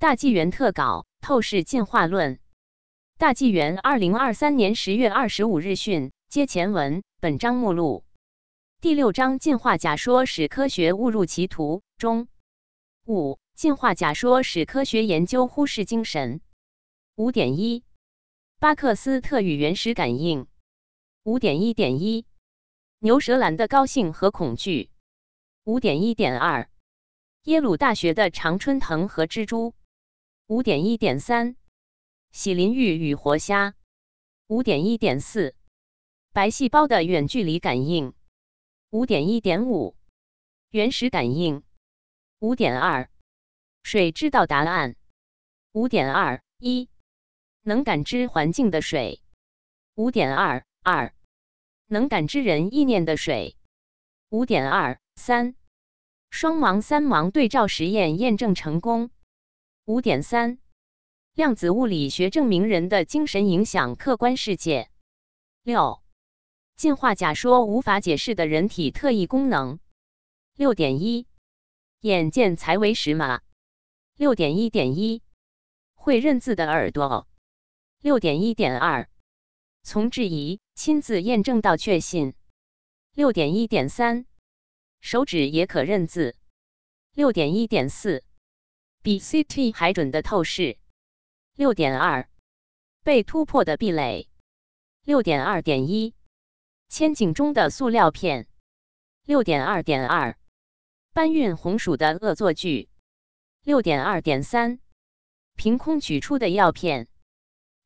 大纪元特稿：透视进化论。大纪元二零二三年十月二十五日讯。接前文。本章目录。第六章：进化假说使科学误入歧途。中。五。进化假说使科学研究忽视精神。五点一。巴克斯特与原始感应。五点一点一。牛舌兰的高兴和恐惧。五点一点二。耶鲁大学的常春藤和蜘蛛。五点一点三，喜林浴与活虾。五点一点四，白细胞的远距离感应。五点一点五，原始感应。五点二，水知道答案。五点二一，能感知环境的水。五点二二，能感知人意念的水。五点二三，双盲三盲对照实验验证成功。五点三，量子物理学证明人的精神影响客观世界。六，进化假说无法解释的人体特异功能。六点一，眼见才为实码。六点一点一，会认字的耳朵。六点一点二，从质疑亲自验证到确信。六点一点三，手指也可认字。六点一点四。比 CT 还准的透视，六点二被突破的壁垒，六点二点一千景中的塑料片，六点二点二搬运红薯的恶作剧，六点二点三凭空取出的药片，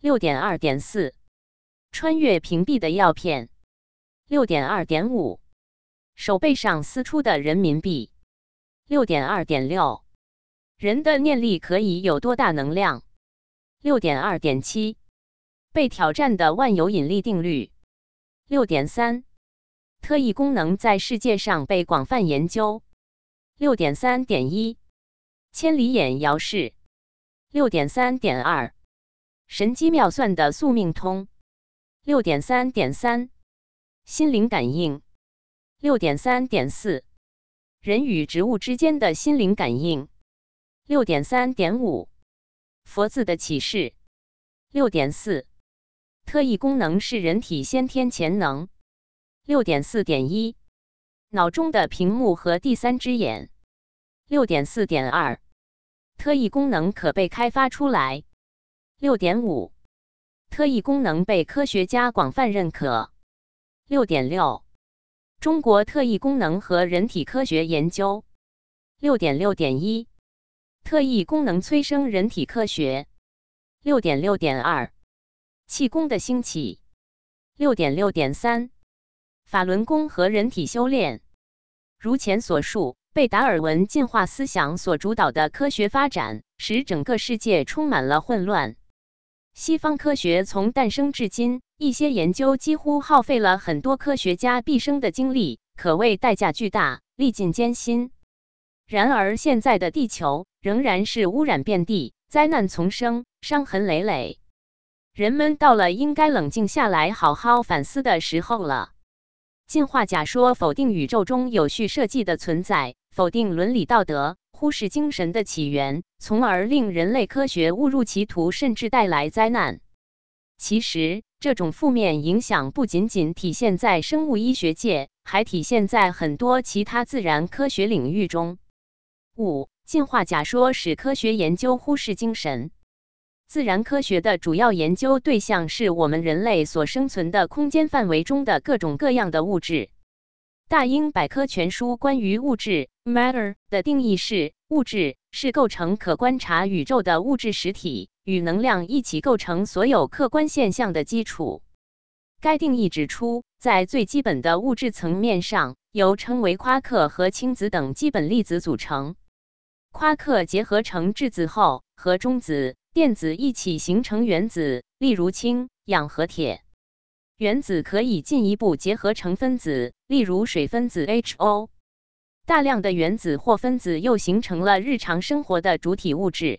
六点二点四穿越屏蔽的药片，六点二点五手背上撕出的人民币，六点二点六。人的念力可以有多大能量？六点二点七，被挑战的万有引力定律。六点三，特异功能在世界上被广泛研究。六点三点一，千里眼遥视。六点三点二，神机妙算的宿命通。六点三点三，心灵感应。六点三点四，人与植物之间的心灵感应。六点三点五，佛字的启示。六点四，特异功能是人体先天潜能。六点四点一，脑中的屏幕和第三只眼。六点四点二，特异功能可被开发出来。六点五，特异功能被科学家广泛认可。六点六，中国特异功能和人体科学研究。六点六点一。特异功能催生人体科学。六点六点二，气功的兴起。六点六点三，法轮功和人体修炼。如前所述，被达尔文进化思想所主导的科学发展，使整个世界充满了混乱。西方科学从诞生至今，一些研究几乎耗费了很多科学家毕生的精力，可谓代价巨大，历尽艰辛。然而，现在的地球仍然是污染遍地、灾难丛生、伤痕累累。人们到了应该冷静下来、好好反思的时候了。进化假说否定宇宙中有序设计的存在，否定伦理道德，忽视精神的起源，从而令人类科学误入歧途，甚至带来灾难。其实，这种负面影响不仅仅体现在生物医学界，还体现在很多其他自然科学领域中。五、进化假说使科学研究忽视精神。自然科学的主要研究对象是我们人类所生存的空间范围中的各种各样的物质。大英百科全书关于物质 （matter） 的定义是：物质是构成可观察宇宙的物质实体，与能量一起构成所有客观现象的基础。该定义指出，在最基本的物质层面上，由称为夸克和氢子等基本粒子组成。夸克结合成质子后，和中子、电子一起形成原子，例如氢、氧和铁。原子可以进一步结合成分子，例如水分子 H.O。大量的原子或分子又形成了日常生活的主体物质。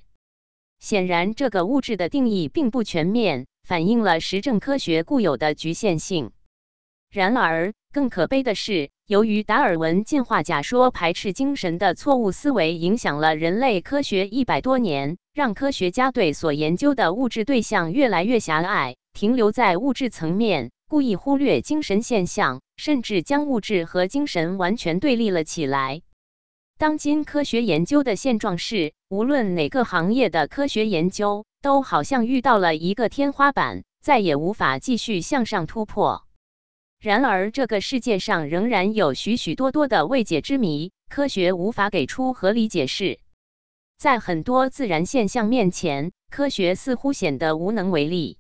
显然，这个物质的定义并不全面，反映了实证科学固有的局限性。然而，更可悲的是，由于达尔文进化假说排斥精神的错误思维，影响了人类科学一百多年，让科学家对所研究的物质对象越来越狭隘，停留在物质层面，故意忽略精神现象，甚至将物质和精神完全对立了起来。当今科学研究的现状是，无论哪个行业的科学研究，都好像遇到了一个天花板，再也无法继续向上突破。然而，这个世界上仍然有许许多多的未解之谜，科学无法给出合理解释。在很多自然现象面前，科学似乎显得无能为力。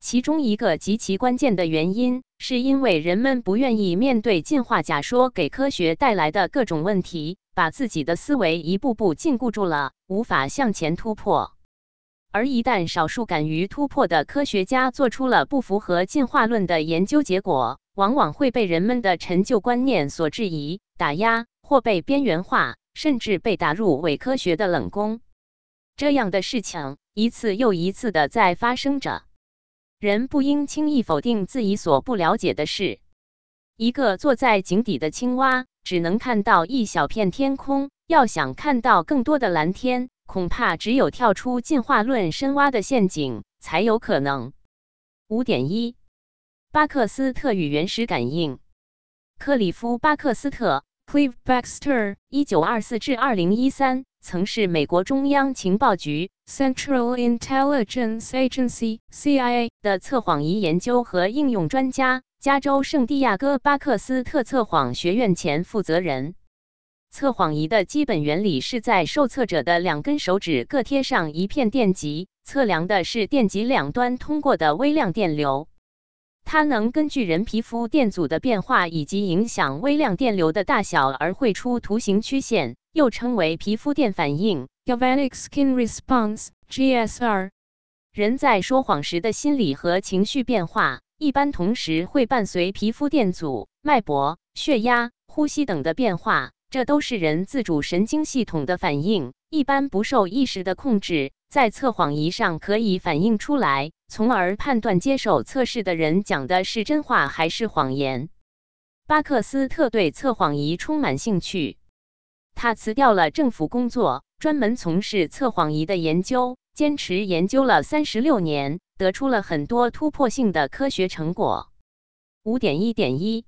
其中一个极其关键的原因，是因为人们不愿意面对进化假说给科学带来的各种问题，把自己的思维一步步禁锢住了，无法向前突破。而一旦少数敢于突破的科学家做出了不符合进化论的研究结果，往往会被人们的陈旧观念所质疑、打压，或被边缘化，甚至被打入伪科学的冷宫。这样的事情一次又一次的在发生着。人不应轻易否定自己所不了解的事。一个坐在井底的青蛙，只能看到一小片天空，要想看到更多的蓝天。恐怕只有跳出进化论深挖的陷阱，才有可能。五点一，巴克斯特与原始感应。克里夫·巴克斯特 （Clive Baxter，一九二四至二零一三）曾是美国中央情报局 （Central Intelligence Agency，CIA） 的测谎仪研究和应用专家，加州圣地亚哥巴克斯特测谎学院前负责人。测谎仪的基本原理是在受测者的两根手指各贴上一片电极，测量的是电极两端通过的微量电流。它能根据人皮肤电阻的变化以及影响微量电流的大小而绘出图形曲线，又称为皮肤电反应 （Galvanic Skin Response，GSR）。人在说谎时的心理和情绪变化，一般同时会伴随皮肤电阻、脉搏、血压、呼吸等的变化。这都是人自主神经系统的反应，一般不受意识的控制，在测谎仪上可以反映出来，从而判断接受测试的人讲的是真话还是谎言。巴克斯特对测谎仪充满兴趣，他辞掉了政府工作，专门从事测谎仪的研究，坚持研究了三十六年，得出了很多突破性的科学成果。五点一点一，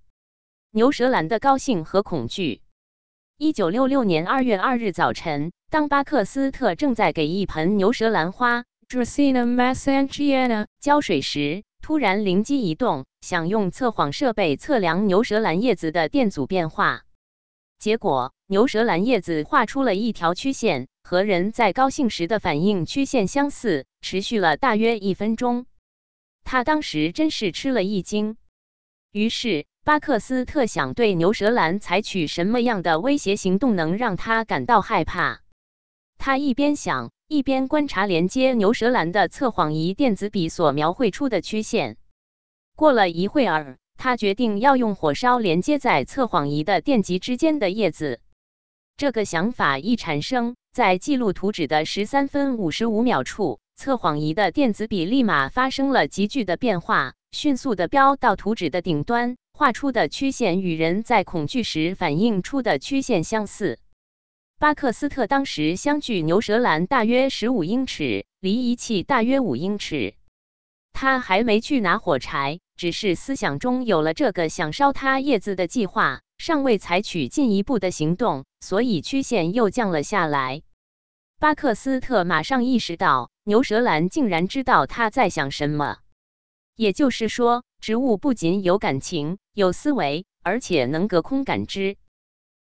牛舌兰的高兴和恐惧。一九六六年二月二日早晨，当巴克斯特正在给一盆牛舌兰花 （Dracaena mesangiana） 浇水时，突然灵机一动，想用测谎设备测量牛舌兰叶子的电阻变化。结果，牛舌兰叶子画出了一条曲线，和人在高兴时的反应曲线相似，持续了大约一分钟。他当时真是吃了一惊，于是。巴克斯特想对牛舌兰采取什么样的威胁行动能让他感到害怕？他一边想，一边观察连接牛舌兰的测谎仪电子笔所描绘出的曲线。过了一会儿，他决定要用火烧连接在测谎仪的电极之间的叶子。这个想法一产生，在记录图纸的十三分五十五秒处，测谎仪的电子笔立马发生了急剧的变化，迅速的飙到图纸的顶端。画出的曲线与人在恐惧时反映出的曲线相似。巴克斯特当时相距牛舌兰大约十五英尺，离仪器大约五英尺。他还没去拿火柴，只是思想中有了这个想烧它叶子的计划，尚未采取进一步的行动，所以曲线又降了下来。巴克斯特马上意识到，牛舌兰竟然知道他在想什么。也就是说，植物不仅有感情、有思维，而且能隔空感知。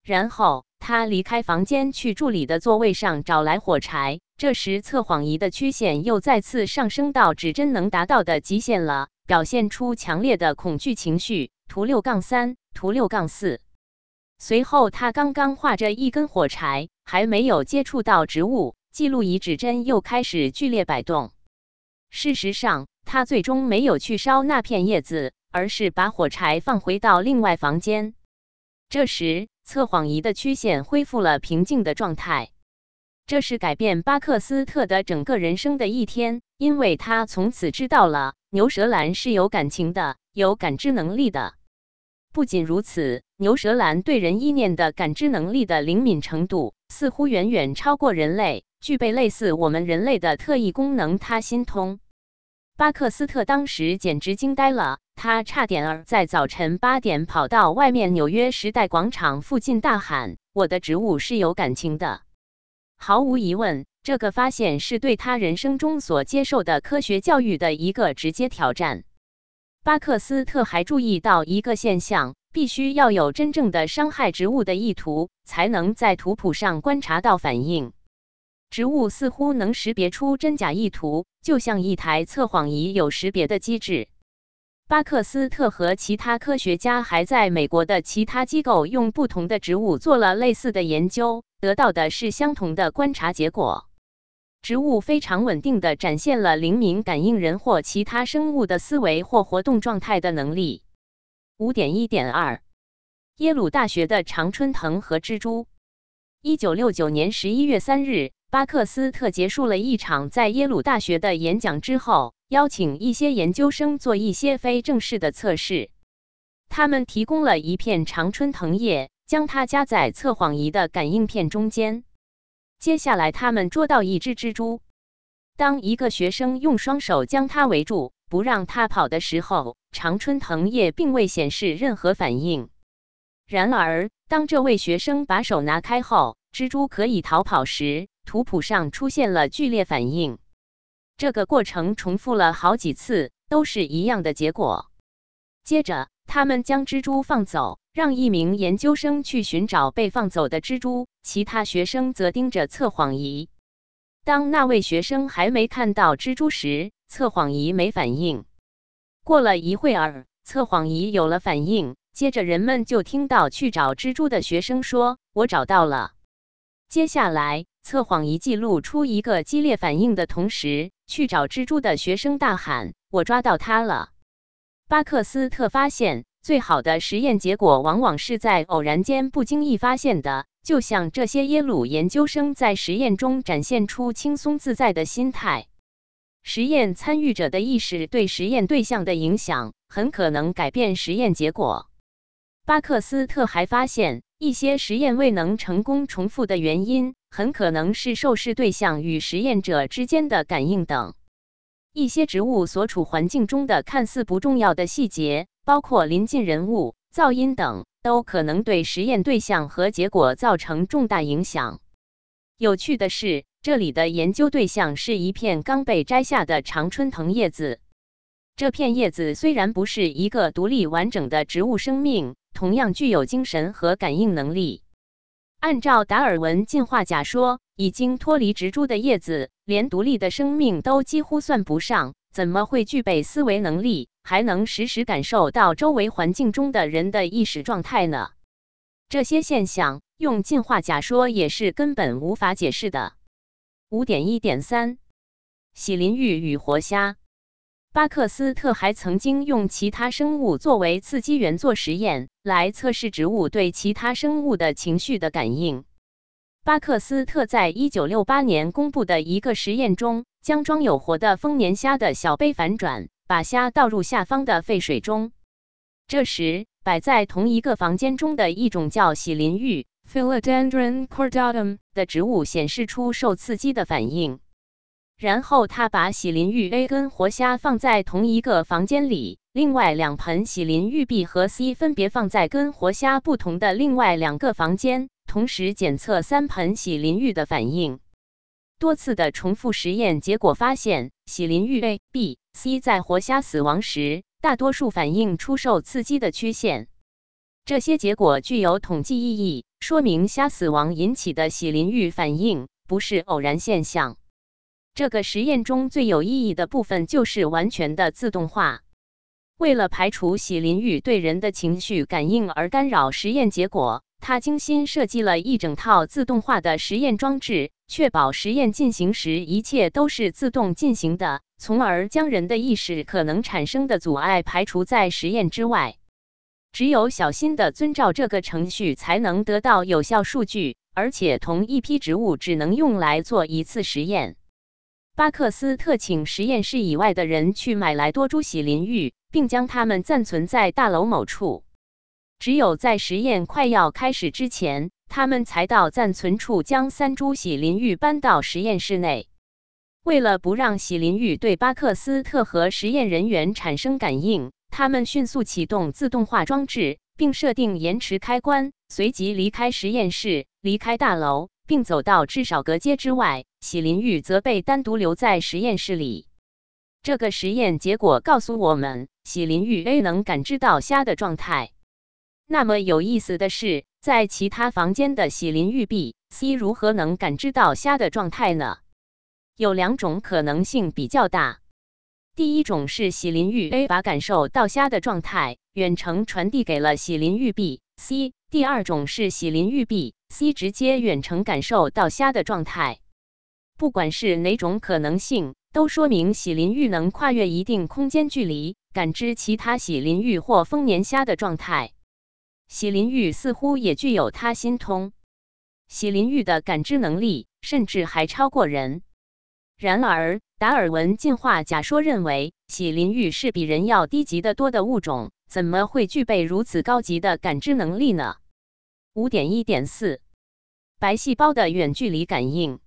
然后他离开房间，去助理的座位上找来火柴。这时，测谎仪的曲线又再次上升到指针能达到的极限了，表现出强烈的恐惧情绪。图六杠三，图六杠四。随后，他刚刚画着一根火柴，还没有接触到植物，记录仪指针又开始剧烈摆动。事实上，他最终没有去烧那片叶子，而是把火柴放回到另外房间。这时，测谎仪的曲线恢复了平静的状态。这是改变巴克斯特的整个人生的一天，因为他从此知道了牛舌兰是有感情的，有感知能力的。不仅如此，牛舌兰对人意念的感知能力的灵敏程度，似乎远远超过人类，具备类似我们人类的特异功能。他心通。巴克斯特当时简直惊呆了，他差点儿在早晨八点跑到外面纽约时代广场附近大喊：“我的植物是有感情的。”毫无疑问，这个发现是对他人生中所接受的科学教育的一个直接挑战。巴克斯特还注意到一个现象：必须要有真正的伤害植物的意图，才能在图谱上观察到反应。植物似乎能识别出真假意图，就像一台测谎仪有识别的机制。巴克斯特和其他科学家还在美国的其他机构用不同的植物做了类似的研究，得到的是相同的观察结果：植物非常稳定地展现了灵敏感应人或其他生物的思维或活动状态的能力。五点一点二，耶鲁大学的常春藤和蜘蛛。一九六九年十一月三日。巴克斯特结束了一场在耶鲁大学的演讲之后，邀请一些研究生做一些非正式的测试。他们提供了一片常春藤叶，将它夹在测谎仪的感应片中间。接下来，他们捉到一只蜘蛛。当一个学生用双手将它围住，不让它跑的时候，常春藤叶并未显示任何反应。然而，当这位学生把手拿开后，蜘蛛可以逃跑时，图谱上出现了剧烈反应。这个过程重复了好几次，都是一样的结果。接着，他们将蜘蛛放走，让一名研究生去寻找被放走的蜘蛛，其他学生则盯着测谎仪。当那位学生还没看到蜘蛛时，测谎仪没反应。过了一会儿，测谎仪有了反应，接着人们就听到去找蜘蛛的学生说：“我找到了。”接下来。测谎仪记录出一个激烈反应的同时，去找蜘蛛的学生大喊：“我抓到它了！”巴克斯特发现，最好的实验结果往往是在偶然间不经意发现的。就像这些耶鲁研究生在实验中展现出轻松自在的心态。实验参与者的意识对实验对象的影响，很可能改变实验结果。巴克斯特还发现，一些实验未能成功重复的原因。很可能是受试对象与实验者之间的感应等一些植物所处环境中的看似不重要的细节，包括临近人物、噪音等，都可能对实验对象和结果造成重大影响。有趣的是，这里的研究对象是一片刚被摘下的常春藤叶子。这片叶子虽然不是一个独立完整的植物生命，同样具有精神和感应能力。按照达尔文进化假说，已经脱离植株的叶子连独立的生命都几乎算不上，怎么会具备思维能力，还能实时感受到周围环境中的人的意识状态呢？这些现象用进化假说也是根本无法解释的。五点一点三，喜林玉与活虾。巴克斯特还曾经用其他生物作为刺激源做实验，来测试植物对其他生物的情绪的感应。巴克斯特在一九六八年公布的一个实验中，将装有活的丰年虾的小杯反转，把虾倒入下方的沸水中。这时，摆在同一个房间中的一种叫喜林玉 （Philodendron cordatum） 的植物显示出受刺激的反应。然后他把喜林玉 A 跟活虾放在同一个房间里，另外两盆喜林玉 B 和 C 分别放在跟活虾不同的另外两个房间，同时检测三盆喜林玉的反应。多次的重复实验结果发现，喜林玉 A、B、C 在活虾死亡时，大多数反应出受刺激的曲线。这些结果具有统计意义，说明虾死亡引起的喜林玉反应不是偶然现象。这个实验中最有意义的部分就是完全的自动化。为了排除喜林玉对人的情绪感应而干扰实验结果，他精心设计了一整套自动化的实验装置，确保实验进行时一切都是自动进行的，从而将人的意识可能产生的阻碍排除在实验之外。只有小心的遵照这个程序，才能得到有效数据，而且同一批植物只能用来做一次实验。巴克斯特请实验室以外的人去买来多株喜林玉，并将它们暂存在大楼某处。只有在实验快要开始之前，他们才到暂存处将三株喜林玉搬到实验室内。为了不让喜林玉对巴克斯特和实验人员产生感应，他们迅速启动自动化装置，并设定延迟开关，随即离开实验室，离开大楼，并走到至少隔街之外。喜林玉则被单独留在实验室里。这个实验结果告诉我们，喜林玉 A 能感知到虾的状态。那么有意思的是，在其他房间的喜林玉 B、C 如何能感知到虾的状态呢？有两种可能性比较大。第一种是喜林玉 A 把感受到虾的状态远程传递给了喜林玉 B、C；第二种是喜林玉 B、C 直接远程感受到虾的状态。不管是哪种可能性，都说明喜林玉能跨越一定空间距离感知其他喜林玉或丰年虾的状态。喜林玉似乎也具有他心通，喜林玉的感知能力甚至还超过人。然而，达尔文进化假说认为，喜林玉是比人要低级得多的物种，怎么会具备如此高级的感知能力呢？五点一点四，白细胞的远距离感应，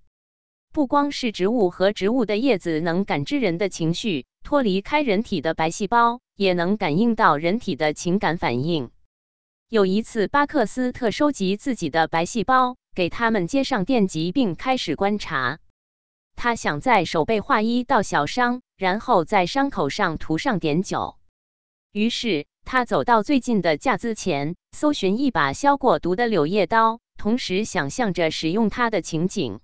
不光是植物和植物的叶子能感知人的情绪，脱离开人体的白细胞也能感应到人体的情感反应。有一次，巴克斯特收集自己的白细胞，给他们接上电极，并开始观察。他想在手背划一道小伤，然后在伤口上涂上碘酒。于是他走到最近的架子前，搜寻一把消过毒的柳叶刀，同时想象着使用它的情景。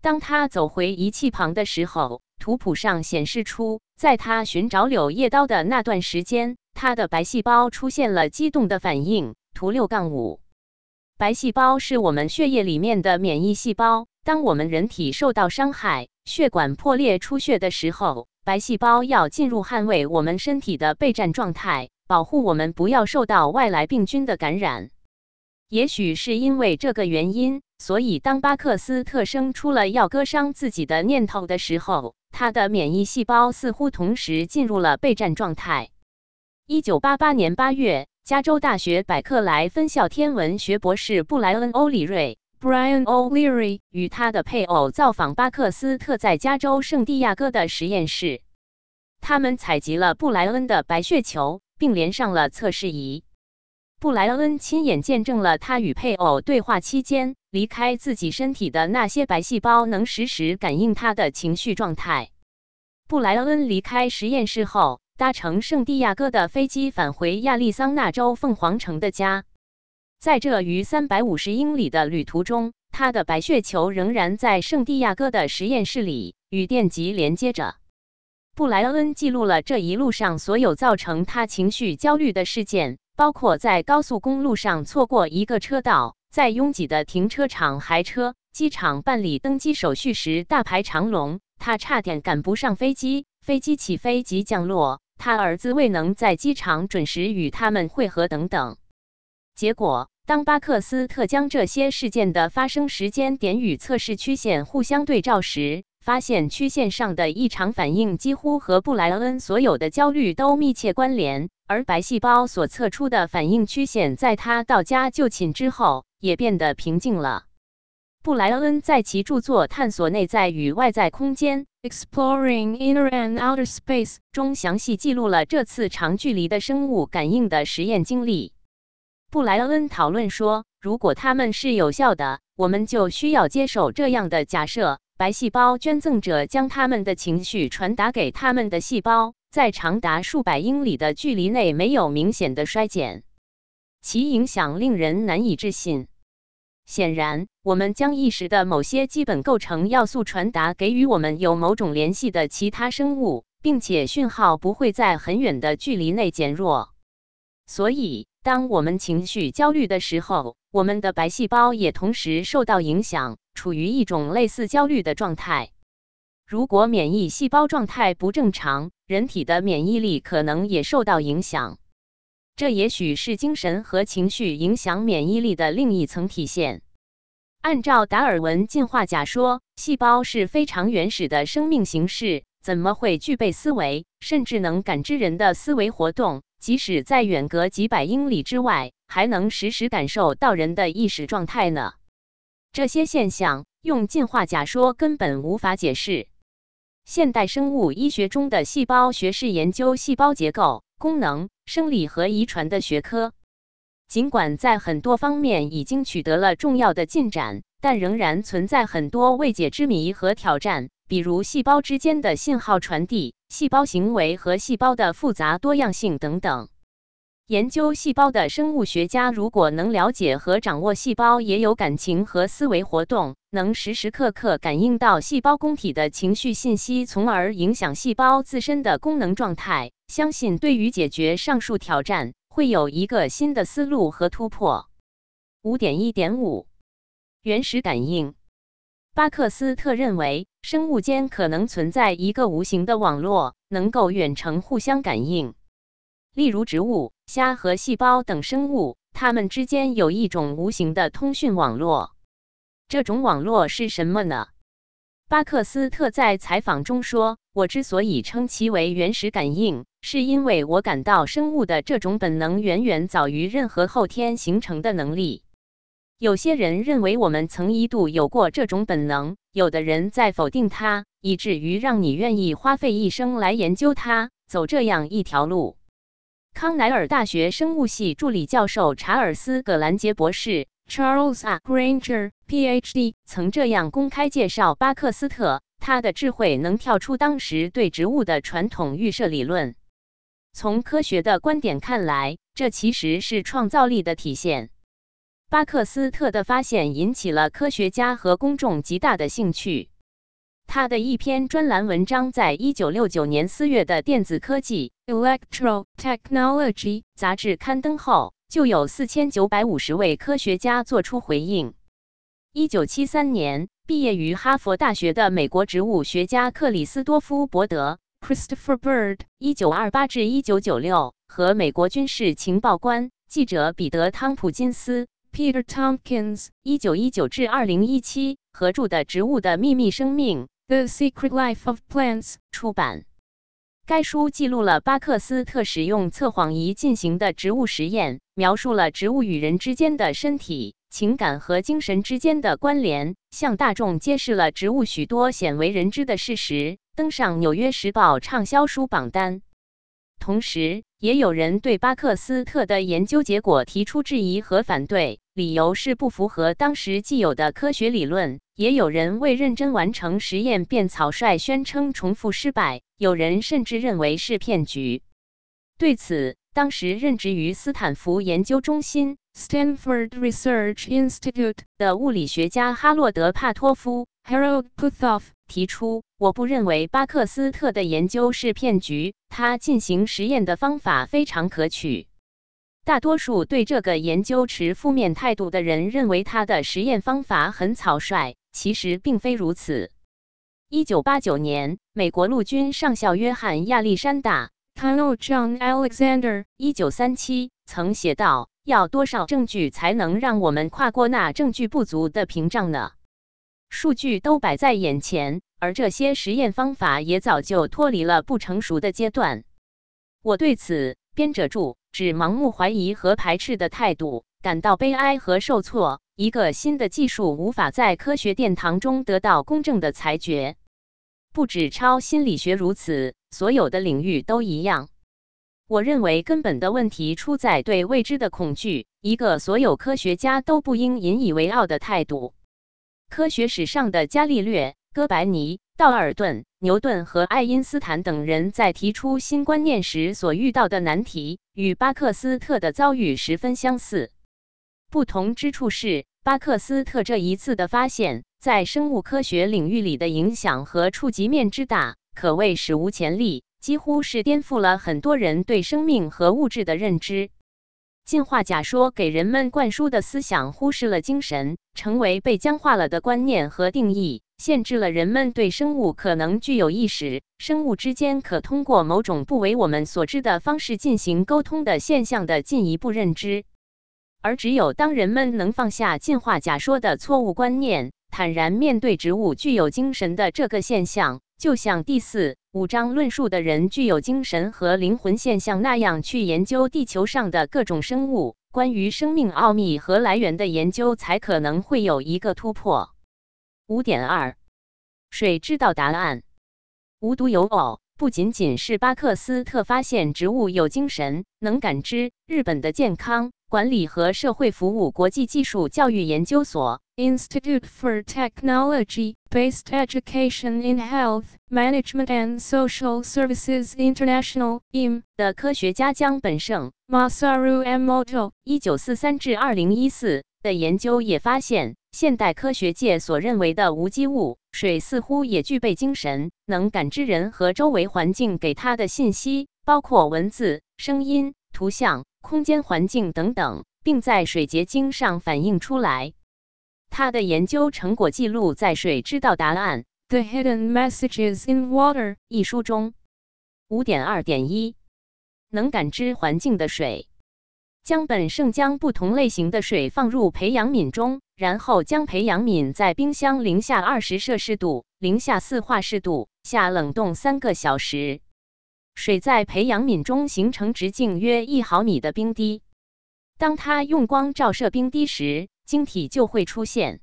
当他走回仪器旁的时候，图谱上显示出，在他寻找柳叶刀的那段时间，他的白细胞出现了激动的反应。图六杠五，白细胞是我们血液里面的免疫细胞。当我们人体受到伤害、血管破裂出血的时候，白细胞要进入捍卫我们身体的备战状态，保护我们不要受到外来病菌的感染。也许是因为这个原因，所以当巴克斯特生出了要割伤自己的念头的时候，他的免疫细胞似乎同时进入了备战状态。一九八八年八月，加州大学百克莱分校天文学博士布莱恩·欧里瑞。Brian O'Leary 与他的配偶造访巴克斯特在加州圣地亚哥的实验室。他们采集了布莱恩的白血球，并连上了测试仪。布莱恩亲眼见证了他与配偶对话期间离开自己身体的那些白细胞能实时感应他的情绪状态。布莱恩离开实验室后，搭乘圣地亚哥的飞机返回亚利桑那州凤凰城的家。在这逾三百五十英里的旅途中，他的白血球仍然在圣地亚哥的实验室里与电极连接着。布莱恩记录了这一路上所有造成他情绪焦虑的事件，包括在高速公路上错过一个车道，在拥挤的停车场还车，机场办理登机手续时大排长龙，他差点赶不上飞机，飞机起飞及降落，他儿子未能在机场准时与他们会合等等。结果，当巴克斯特将这些事件的发生时间点与测试曲线互相对照时，发现曲线上的异常反应几乎和布莱恩所有的焦虑都密切关联，而白细胞所测出的反应曲线在他到家就寝之后也变得平静了。布莱恩在其著作《探索内在与外在空间》（Exploring Inner and Outer Space） 中详细记录了这次长距离的生物感应的实验经历。布莱恩讨论说，如果它们是有效的，我们就需要接受这样的假设：白细胞捐赠者将他们的情绪传达给他们的细胞，在长达数百英里的距离内没有明显的衰减，其影响令人难以置信。显然，我们将意识的某些基本构成要素传达给与我们有某种联系的其他生物，并且讯号不会在很远的距离内减弱。所以。当我们情绪焦虑的时候，我们的白细胞也同时受到影响，处于一种类似焦虑的状态。如果免疫细胞状态不正常，人体的免疫力可能也受到影响。这也许是精神和情绪影响免疫力的另一层体现。按照达尔文进化假说，细胞是非常原始的生命形式，怎么会具备思维，甚至能感知人的思维活动？即使在远隔几百英里之外，还能实时感受到人的意识状态呢。这些现象用进化假说根本无法解释。现代生物医学中的细胞学是研究细胞结构、功能、生理和遗传的学科。尽管在很多方面已经取得了重要的进展，但仍然存在很多未解之谜和挑战，比如细胞之间的信号传递、细胞行为和细胞的复杂多样性等等。研究细胞的生物学家如果能了解和掌握细胞也有感情和思维活动，能时时刻刻感应到细胞供体的情绪信息，从而影响细胞自身的功能状态，相信对于解决上述挑战会有一个新的思路和突破。五点一点五，原始感应。巴克斯特认为，生物间可能存在一个无形的网络，能够远程互相感应。例如植物、虾和细胞等生物，它们之间有一种无形的通讯网络。这种网络是什么呢？巴克斯特在采访中说：“我之所以称其为原始感应，是因为我感到生物的这种本能远远早于任何后天形成的能力。有些人认为我们曾一度有过这种本能，有的人在否定它，以至于让你愿意花费一生来研究它，走这样一条路。”康奈尔大学生物系助理教授查尔斯·葛兰杰博士 （Charles A. Granger, Ph.D.） 曾这样公开介绍巴克斯特：他的智慧能跳出当时对植物的传统预设理论。从科学的观点看来，这其实是创造力的体现。巴克斯特的发现引起了科学家和公众极大的兴趣。他的一篇专栏文章在一九六九年四月的《电子科技》（Electro Technology） 杂志刊登后，就有四千九百五十位科学家做出回应。一九七三年，毕业于哈佛大学的美国植物学家克里斯多夫·伯德 （Christopher Bird，一九二八至一九九六）和美国军事情报官记者彼得·汤普金斯 （Peter Tompkins，一九一九至二零一七）合著的《植物的秘密生命》。The Secret Life of Plants 出版。该书记录了巴克斯特使用测谎仪进行的植物实验，描述了植物与人之间的身体、情感和精神之间的关联，向大众揭示了植物许多鲜为人知的事实，登上《纽约时报》畅销书榜单。同时，也有人对巴克斯特的研究结果提出质疑和反对，理由是不符合当时既有的科学理论。也有人未认真完成实验便草率宣称重复失败，有人甚至认为是骗局。对此，当时任职于斯坦福研究中心 （Stanford Research Institute） 的物理学家哈洛德·帕托夫 （Harold Puthoff） 提出：“我不认为巴克斯特的研究是骗局，他进行实验的方法非常可取。”大多数对这个研究持负面态度的人认为他的实验方法很草率。其实并非如此。一九八九年，美国陆军上校约翰亚历山大 c o l o John Alexander） 一九三七曾写道：“要多少证据才能让我们跨过那证据不足的屏障呢？”数据都摆在眼前，而这些实验方法也早就脱离了不成熟的阶段。我对此，编者注，只盲目怀疑和排斥的态度，感到悲哀和受挫。一个新的技术无法在科学殿堂中得到公正的裁决，不止超心理学如此，所有的领域都一样。我认为根本的问题出在对未知的恐惧，一个所有科学家都不应引以为傲的态度。科学史上的伽利略、哥白尼、道尔顿、牛顿和爱因斯坦等人在提出新观念时所遇到的难题，与巴克斯特的遭遇十分相似。不同之处是。巴克斯特这一次的发现，在生物科学领域里的影响和触及面之大，可谓史无前例，几乎是颠覆了很多人对生命和物质的认知。进化假说给人们灌输的思想忽视了精神，成为被僵化了的观念和定义，限制了人们对生物可能具有意识、生物之间可通过某种不为我们所知的方式进行沟通的现象的进一步认知。而只有当人们能放下进化假说的错误观念，坦然面对植物具有精神的这个现象，就像第四五章论述的人具有精神和灵魂现象那样去研究地球上的各种生物，关于生命奥秘和来源的研究才可能会有一个突破。五点二，水知道答案，无独有偶。不仅仅是巴克斯特发现植物有精神，能感知。日本的健康管理和社会服务国际技术教育研究所 （Institute for Technology Based Education in Health Management and Social Services International，IM） 的科学家江本胜 （Masaru Emoto） （一九四三至二零一四）的研究也发现。现代科学界所认为的无机物水似乎也具备精神，能感知人和周围环境给它的信息，包括文字、声音、图像、空间环境等等，并在水结晶上反映出来。他的研究成果记录在《水知道答案：The Hidden Messages in Water》一书中。五点二点一，能感知环境的水。江本胜将不同类型的水放入培养皿中，然后将培养皿在冰箱零下二十摄氏度、零下四华氏度下冷冻三个小时。水在培养皿中形成直径约一毫米的冰滴。当他用光照射冰滴时，晶体就会出现。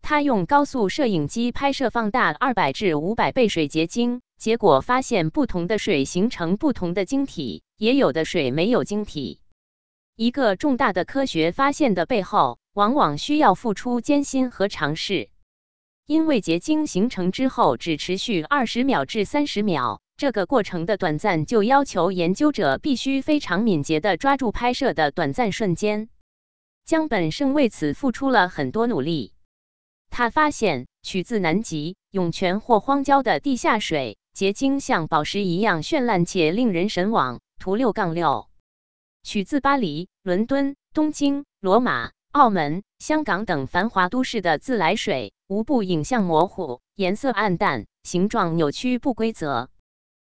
他用高速摄影机拍摄放大二百至五百倍水结晶，结果发现不同的水形成不同的晶体，也有的水没有晶体。一个重大的科学发现的背后，往往需要付出艰辛和尝试。因为结晶形成之后只持续二十秒至三十秒，这个过程的短暂就要求研究者必须非常敏捷地抓住拍摄的短暂瞬间。江本胜为此付出了很多努力。他发现，取自南极、涌泉或荒郊的地下水结晶像宝石一样绚烂且令人神往。图六杠六。取自巴黎、伦敦、东京、罗马、澳门、香港等繁华都市的自来水，无不影像模糊、颜色暗淡、形状扭曲不规则。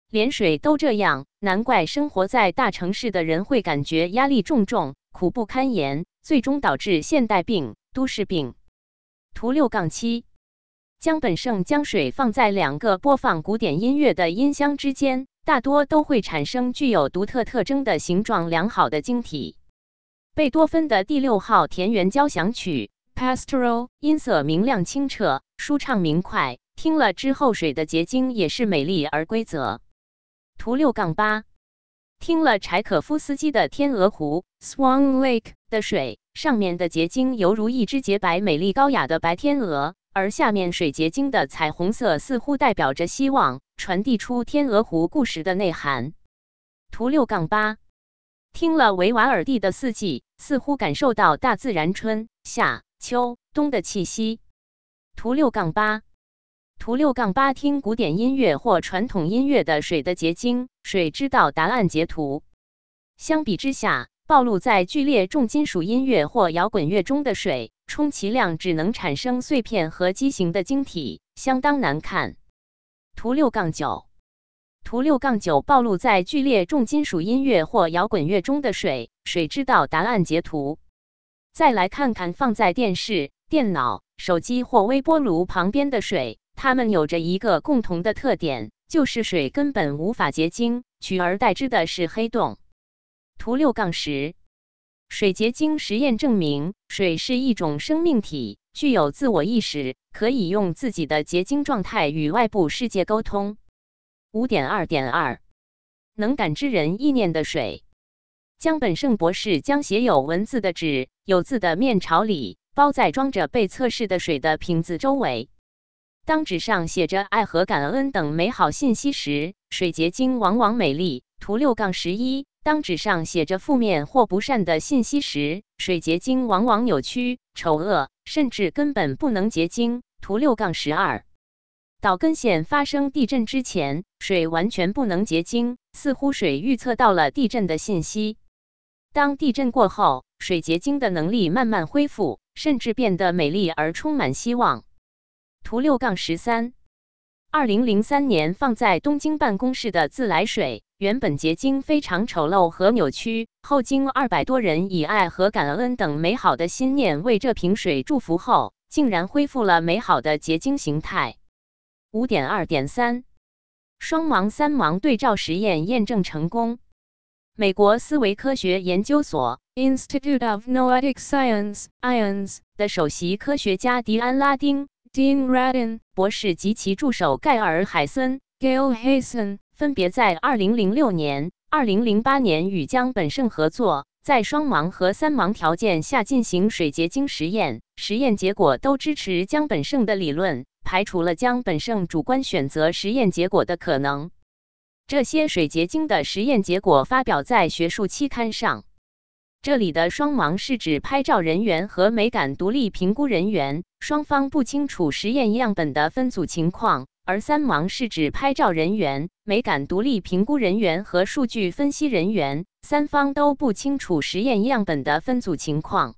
连水都这样，难怪生活在大城市的人会感觉压力重重、苦不堪言，最终导致现代病、都市病。图六杠七，江本胜将水放在两个播放古典音乐的音箱之间。大多都会产生具有独特特征的形状良好的晶体。贝多芬的第六号田园交响曲 （Pastoral） 音色明亮清澈，舒畅明快，听了之后水的结晶也是美丽而规则。图六杠八，听了柴可夫斯基的《天鹅湖》（Swan Lake） 的水，上面的结晶犹如一只洁白、美丽、高雅的白天鹅。而下面水结晶的彩虹色似乎代表着希望，传递出天鹅湖故事的内涵。图六杠八，听了维瓦尔第的四季，似乎感受到大自然春夏秋冬的气息。图六杠八，图六杠八，听古典音乐或传统音乐的水的结晶，水知道答案截图。相比之下。暴露在剧烈重金属音乐或摇滚乐中的水，充其量只能产生碎片和畸形的晶体，相当难看。图六杠九，图六杠九，暴露在剧烈重金属音乐或摇滚乐中的水，水知道答案截图。再来看看放在电视、电脑、手机或微波炉旁边的水，它们有着一个共同的特点，就是水根本无法结晶，取而代之的是黑洞。图六杠十，水结晶实验证明，水是一种生命体，具有自我意识，可以用自己的结晶状态与外部世界沟通。五点二点二，能感知人意念的水。江本胜博士将写有文字的纸，有字的面朝里，包在装着被测试的水的瓶子周围。当纸上写着爱和感恩等美好信息时，水结晶往往美丽。图六杠十一。当纸上写着负面或不善的信息时，水结晶往往扭曲、丑恶，甚至根本不能结晶。图六杠十二，岛根县发生地震之前，水完全不能结晶，似乎水预测到了地震的信息。当地震过后，水结晶的能力慢慢恢复，甚至变得美丽而充满希望。图六杠十三，二零零三年放在东京办公室的自来水。原本结晶非常丑陋和扭曲，后经二百多人以爱和感恩等美好的心念为这瓶水祝福后，竟然恢复了美好的结晶形态。五点二点三，双盲三盲对照实验验证成功。美国思维科学研究所 Institute of Noetic Science, IONS, 的首席科学家迪安·拉丁 Dean Radin, 博士及其助手盖尔·海森 Gail Hazen, 分别在2006年、2008年与江本胜合作，在双盲和三盲条件下进行水结晶实验，实验结果都支持江本胜的理论，排除了江本胜主观选择实验结果的可能。这些水结晶的实验结果发表在学术期刊上。这里的双盲是指拍照人员和美感独立评估人员双方不清楚实验样本的分组情况，而三盲是指拍照人员、美感独立评估人员和数据分析人员三方都不清楚实验样本的分组情况。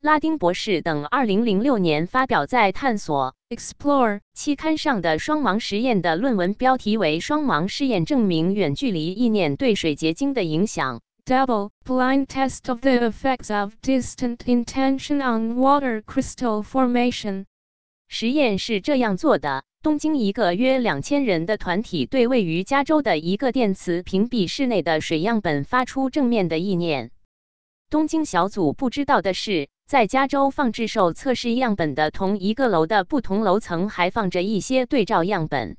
拉丁博士等2006年发表在《探索》Explore, 期刊上的双盲实验的论文标题为“双盲试验证明远距离意念对水结晶的影响 double, blind test of the effects of distant intention on water crystal formation. ”。实验是这样做的：东京一个约两千人的团体对位于加州的一个电磁屏蔽室内的水样本发出正面的意念。东京小组不知道的是，在加州放置受测试样本的同一个楼的不同楼层还放着一些对照样本。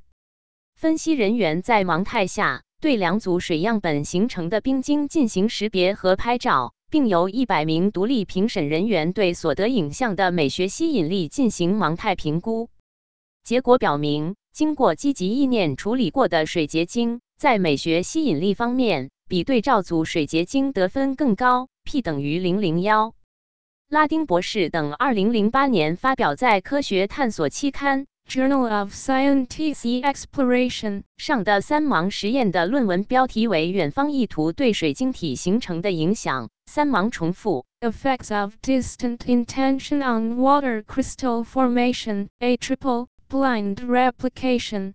分析人员在盲态下对两组水样本形成的冰晶进行识别和拍照，并由一百名独立评审人员对所得影像的美学吸引力进行盲态评估。结果表明，经过积极意念处理过的水结晶在美学吸引力方面比对照组水结晶得分更高，p 等于零零幺。拉丁博士等2008年发表在《科学探索》期刊 Journal of Scientific Exploration, 上的三盲实验的论文标题为“远方意图对水晶体形成的影响”。三盲重复 effects of distant intention on water crystal formation, a triple, blind replication.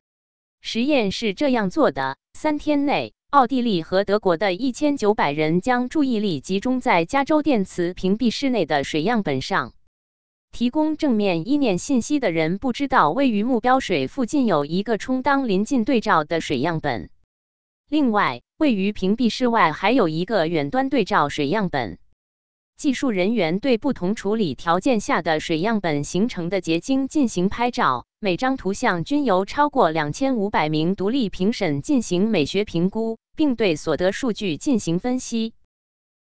实验是这样做的：三天内，奥地利和德国的一千九百人将注意力集中在加州电磁屏蔽室内的水样本上。提供正面意念信息的人不知道位于目标水附近有一个充当临近对照的水样本。另外，位于屏蔽室外还有一个远端对照水样本。技术人员对不同处理条件下的水样本形成的结晶进行拍照，每张图像均由超过两千五百名独立评审进行美学评估，并对所得数据进行分析。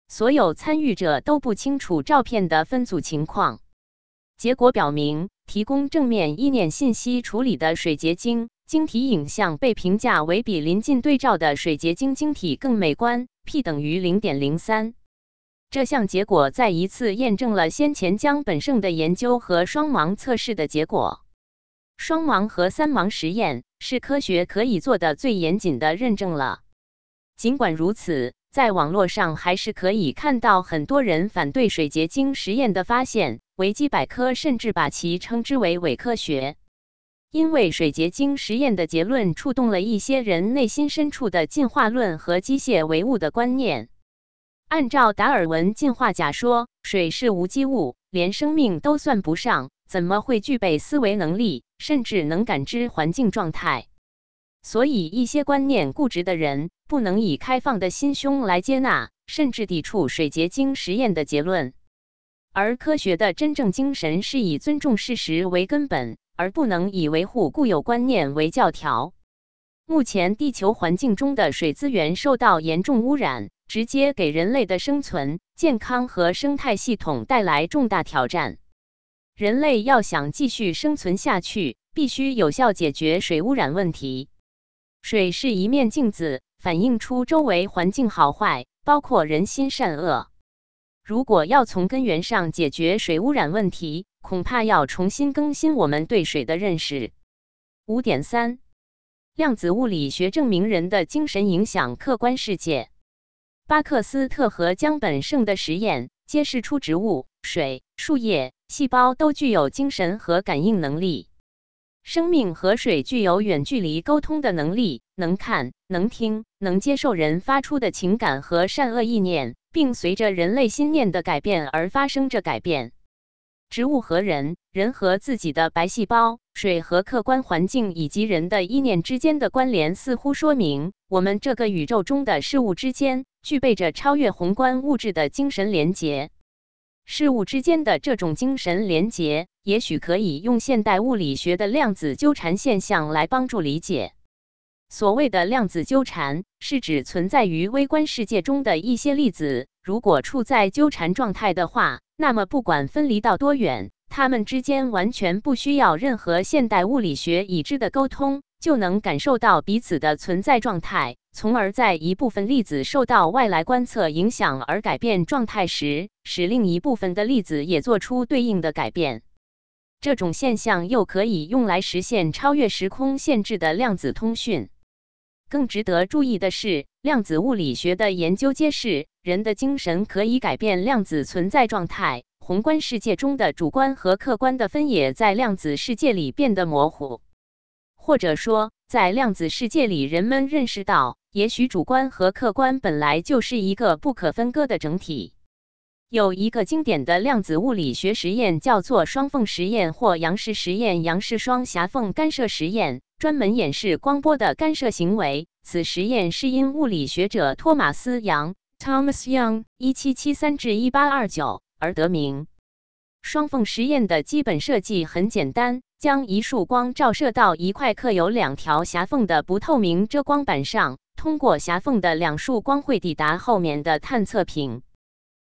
所有参与者都不清楚照片的分组情况。结果表明，提供正面意念信息处理的水结晶晶体影像被评价为比临近对照的水结晶晶体更美观，p 等于零点零三。这项结果再一次验证了先前江本胜的研究和双盲测试的结果。双盲和三盲实验是科学可以做的最严谨的认证了。尽管如此，在网络上还是可以看到很多人反对水结晶实验的发现。维基百科甚至把其称之为伪科学，因为水结晶实验的结论触动了一些人内心深处的进化论和机械唯物的观念。按照达尔文进化假说，水是无机物，连生命都算不上，怎么会具备思维能力，甚至能感知环境状态？所以，一些观念固执的人不能以开放的心胸来接纳，甚至抵触水结晶实验的结论。而科学的真正精神是以尊重事实为根本，而不能以维护固有观念为教条。目前，地球环境中的水资源受到严重污染，直接给人类的生存、健康和生态系统带来重大挑战。人类要想继续生存下去，必须有效解决水污染问题。水是一面镜子，反映出周围环境好坏，包括人心善恶。如果要从根源上解决水污染问题，恐怕要重新更新我们对水的认识。五点三，量子物理学证明人的精神影响客观世界。巴克斯特和江本胜的实验揭示出植物、水、树叶、细胞都具有精神和感应能力。生命和水具有远距离沟通的能力，能看、能听、能接受人发出的情感和善恶意念。并随着人类心念的改变而发生着改变。植物和人，人和自己的白细胞，水和客观环境以及人的意念之间的关联，似乎说明我们这个宇宙中的事物之间具备着超越宏观物质的精神连结。事物之间的这种精神连结，也许可以用现代物理学的量子纠缠现象来帮助理解。所谓的量子纠缠，是指存在于微观世界中的一些粒子，如果处在纠缠状态的话，那么不管分离到多远，它们之间完全不需要任何现代物理学已知的沟通。就能感受到彼此的存在状态，从而在一部分粒子受到外来观测影响而改变状态时，使另一部分的粒子也做出对应的改变。这种现象又可以用来实现超越时空限制的量子通讯。更值得注意的是，量子物理学的研究揭示，人的精神可以改变量子存在状态。宏观世界中的主观和客观的分野在量子世界里变得模糊。或者说，在量子世界里，人们认识到，也许主观和客观本来就是一个不可分割的整体。有一个经典的量子物理学实验叫做双缝实验或杨氏实验（杨氏双狭缝干涉实验），专门演示光波的干涉行为。此实验是因物理学者托马斯·杨 （Thomas Young, 1773-1829） 而得名。双缝实验的基本设计很简单。将一束光照射到一块刻有两条狭缝的不透明遮光板上，通过狭缝的两束光会抵达后面的探测屏。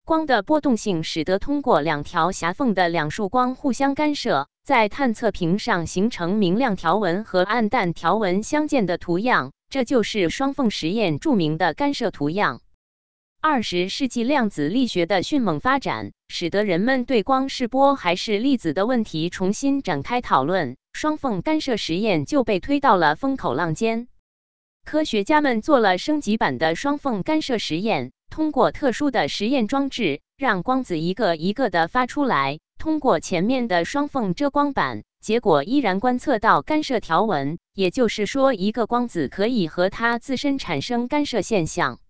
光的波动性使得通过两条狭缝的两束光互相干涉，在探测屏上形成明亮条纹和暗淡条纹相间的图样，这就是双缝实验著名的干涉图样。二十世纪量子力学的迅猛发展，使得人们对光是波还是粒子的问题重新展开讨论。双缝干涉实验就被推到了风口浪尖。科学家们做了升级版的双缝干涉实验，通过特殊的实验装置，让光子一个一个的发出来，通过前面的双缝遮光板，结果依然观测到干涉条纹。也就是说，一个光子可以和它自身产生干涉现象。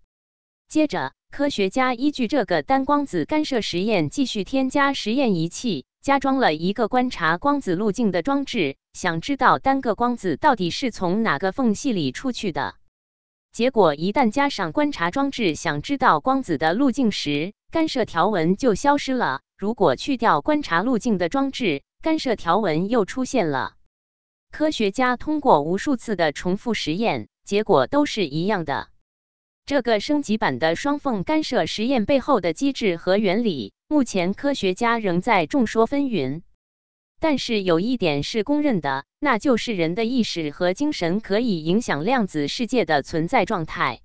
接着。科学家依据这个单光子干涉实验，继续添加实验仪器，加装了一个观察光子路径的装置，想知道单个光子到底是从哪个缝隙里出去的。结果，一旦加上观察装置，想知道光子的路径时，干涉条纹就消失了；如果去掉观察路径的装置，干涉条纹又出现了。科学家通过无数次的重复实验，结果都是一样的。这个升级版的双缝干涉实验背后的机制和原理，目前科学家仍在众说纷纭。但是有一点是公认的，那就是人的意识和精神可以影响量子世界的存在状态。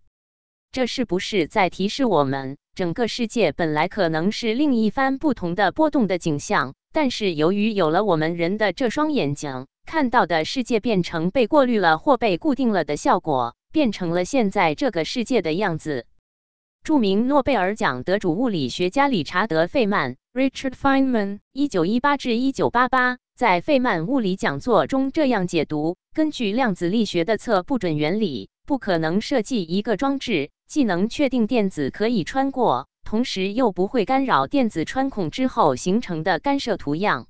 这是不是在提示我们，整个世界本来可能是另一番不同的波动的景象？但是由于有了我们人的这双眼睛，看到的世界变成被过滤了或被固定了的效果。变成了现在这个世界的样子。著名诺贝尔奖得主物理学家理查德·费曼 （Richard Feynman，一九一八至一九八八）在费曼物理讲座中这样解读：根据量子力学的测不准原理，不可能设计一个装置，既能确定电子可以穿过，同时又不会干扰电子穿孔之后形成的干涉图样。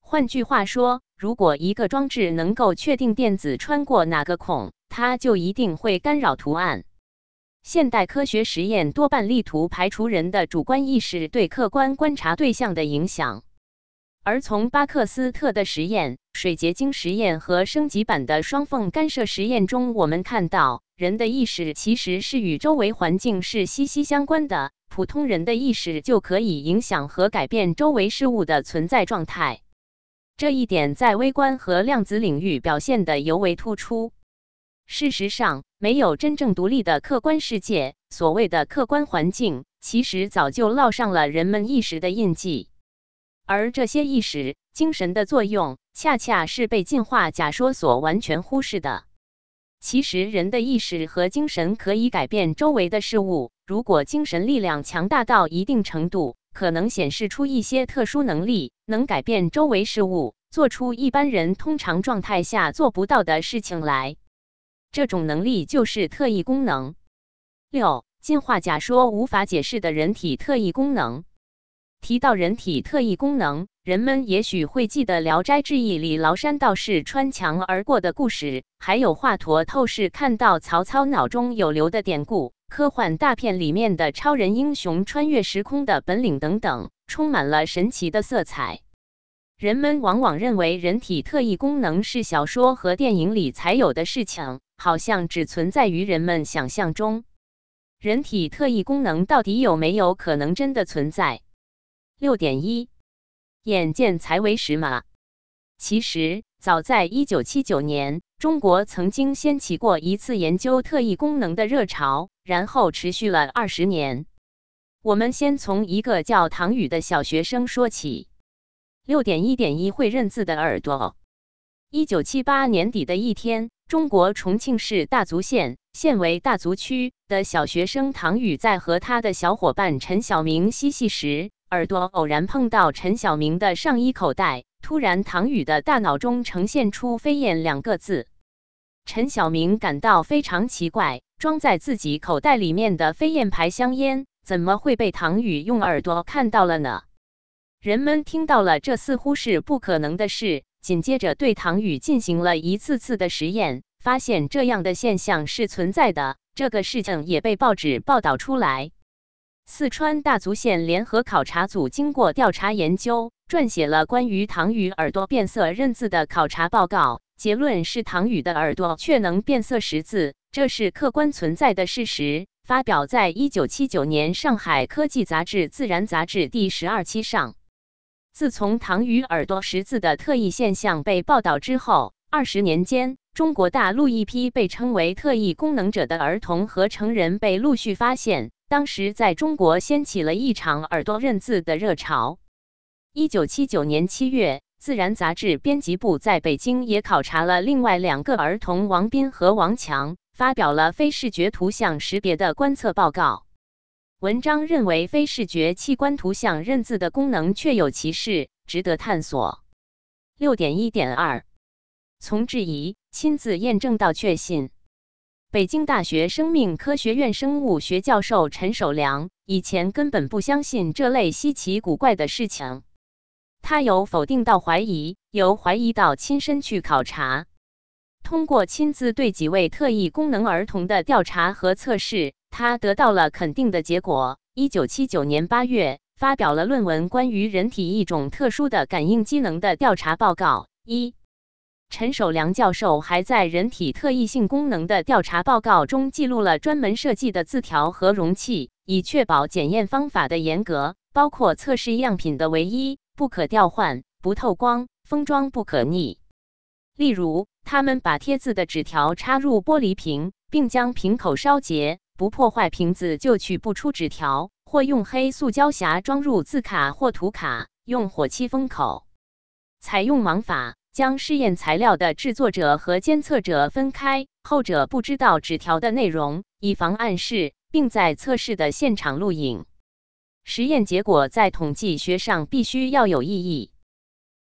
换句话说，如果一个装置能够确定电子穿过哪个孔，它就一定会干扰图案。现代科学实验多半力图排除人的主观意识对客观观察对象的影响，而从巴克斯特的实验、水结晶实验和升级版的双缝干涉实验中，我们看到人的意识其实是与周围环境是息息相关的。普通人的意识就可以影响和改变周围事物的存在状态，这一点在微观和量子领域表现得尤为突出。事实上，没有真正独立的客观世界。所谓的客观环境，其实早就烙上了人们意识的印记。而这些意识、精神的作用，恰恰是被进化假说所完全忽视的。其实，人的意识和精神可以改变周围的事物。如果精神力量强大到一定程度，可能显示出一些特殊能力，能改变周围事物，做出一般人通常状态下做不到的事情来。这种能力就是特异功能。六、进化假说无法解释的人体特异功能。提到人体特异功能，人们也许会记得《聊斋志异》里崂山道士穿墙而过的故事，还有华佗透视看到曹操脑中有瘤的典故，科幻大片里面的超人英雄穿越时空的本领等等，充满了神奇的色彩。人们往往认为人体特异功能是小说和电影里才有的事情，好像只存在于人们想象中。人体特异功能到底有没有可能真的存在？六点一，眼见才为实嘛。其实，早在一九七九年，中国曾经掀起过一次研究特异功能的热潮，然后持续了二十年。我们先从一个叫唐宇的小学生说起。六点一点一会认字的耳朵。一九七八年底的一天，中国重庆市大足县（现为大足区）的小学生唐宇在和他的小伙伴陈小明嬉戏时，耳朵偶然碰到陈小明的上衣口袋。突然，唐宇的大脑中呈现出“飞燕”两个字。陈小明感到非常奇怪，装在自己口袋里面的飞燕牌香烟，怎么会被唐宇用耳朵看到了呢？人们听到了，这似乎是不可能的事。紧接着，对唐宇进行了一次次的实验，发现这样的现象是存在的。这个事情也被报纸报道出来。四川大足县联合考察组经过调查研究，撰写了关于唐宇耳朵变色认字的考察报告。结论是，唐宇的耳朵却能变色识字，这是客观存在的事实。发表在一九七九年上海科技杂志《自然》杂志第十二期上。自从唐宇耳朵识字的特异现象被报道之后，二十年间，中国大陆一批被称为特异功能者的儿童和成人被陆续发现。当时，在中国掀起了一场耳朵认字的热潮。一九七九年七月，《自然》杂志编辑部在北京也考察了另外两个儿童王斌和王强，发表了非视觉图像识别的观测报告。文章认为，非视觉器官图像认字的功能确有其事，值得探索。六点一点二，从质疑亲自验证到确信。北京大学生命科学院生物学教授陈守良以前根本不相信这类稀奇古怪的事情，他由否定到怀疑，由怀疑到亲身去考察。通过亲自对几位特异功能儿童的调查和测试。他得到了肯定的结果。一九七九年八月，发表了论文《关于人体一种特殊的感应机能的调查报告》。一，陈守良教授还在人体特异性功能的调查报告中记录了专门设计的字条和容器，以确保检验方法的严格，包括测试样品的唯一、不可调换、不透光、封装不可逆。例如，他们把贴字的纸条插入玻璃瓶，并将瓶口烧结。不破坏瓶子就取不出纸条，或用黑塑胶匣装入字卡或图卡，用火漆封口。采用盲法，将试验材料的制作者和监测者分开，后者不知道纸条的内容，以防暗示，并在测试的现场录影。实验结果在统计学上必须要有意义。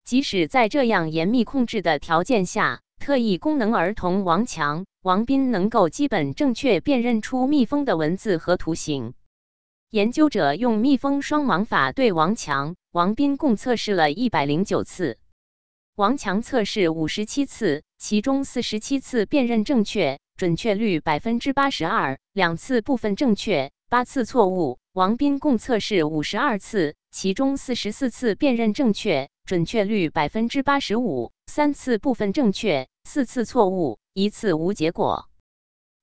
即使在这样严密控制的条件下，特异功能儿童王强。王斌能够基本正确辨认出蜜蜂的文字和图形。研究者用蜜蜂双盲法对王强、王斌共测试了一百零九次，王强测试五十七次，其中四十七次辨认正确，准确率百分之八十二，两次部分正确，八次错误。王斌共测试五十二次，其中四十四次辨认正确，准确率百分之八十五，三次部分正确，四次错误。一次无结果。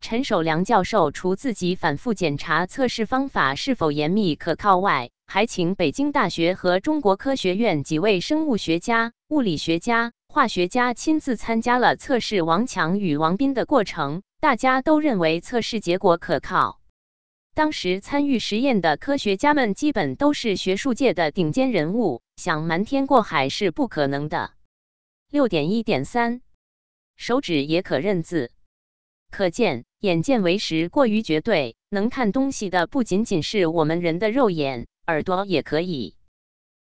陈守良教授除自己反复检查测试方法是否严密可靠外，还请北京大学和中国科学院几位生物学家、物理学家、化学家亲自参加了测试王强与王斌的过程。大家都认为测试结果可靠。当时参与实验的科学家们基本都是学术界的顶尖人物，想瞒天过海是不可能的。六点一点三。手指也可认字，可见眼见为实过于绝对。能看东西的不仅仅是我们人的肉眼，耳朵也可以。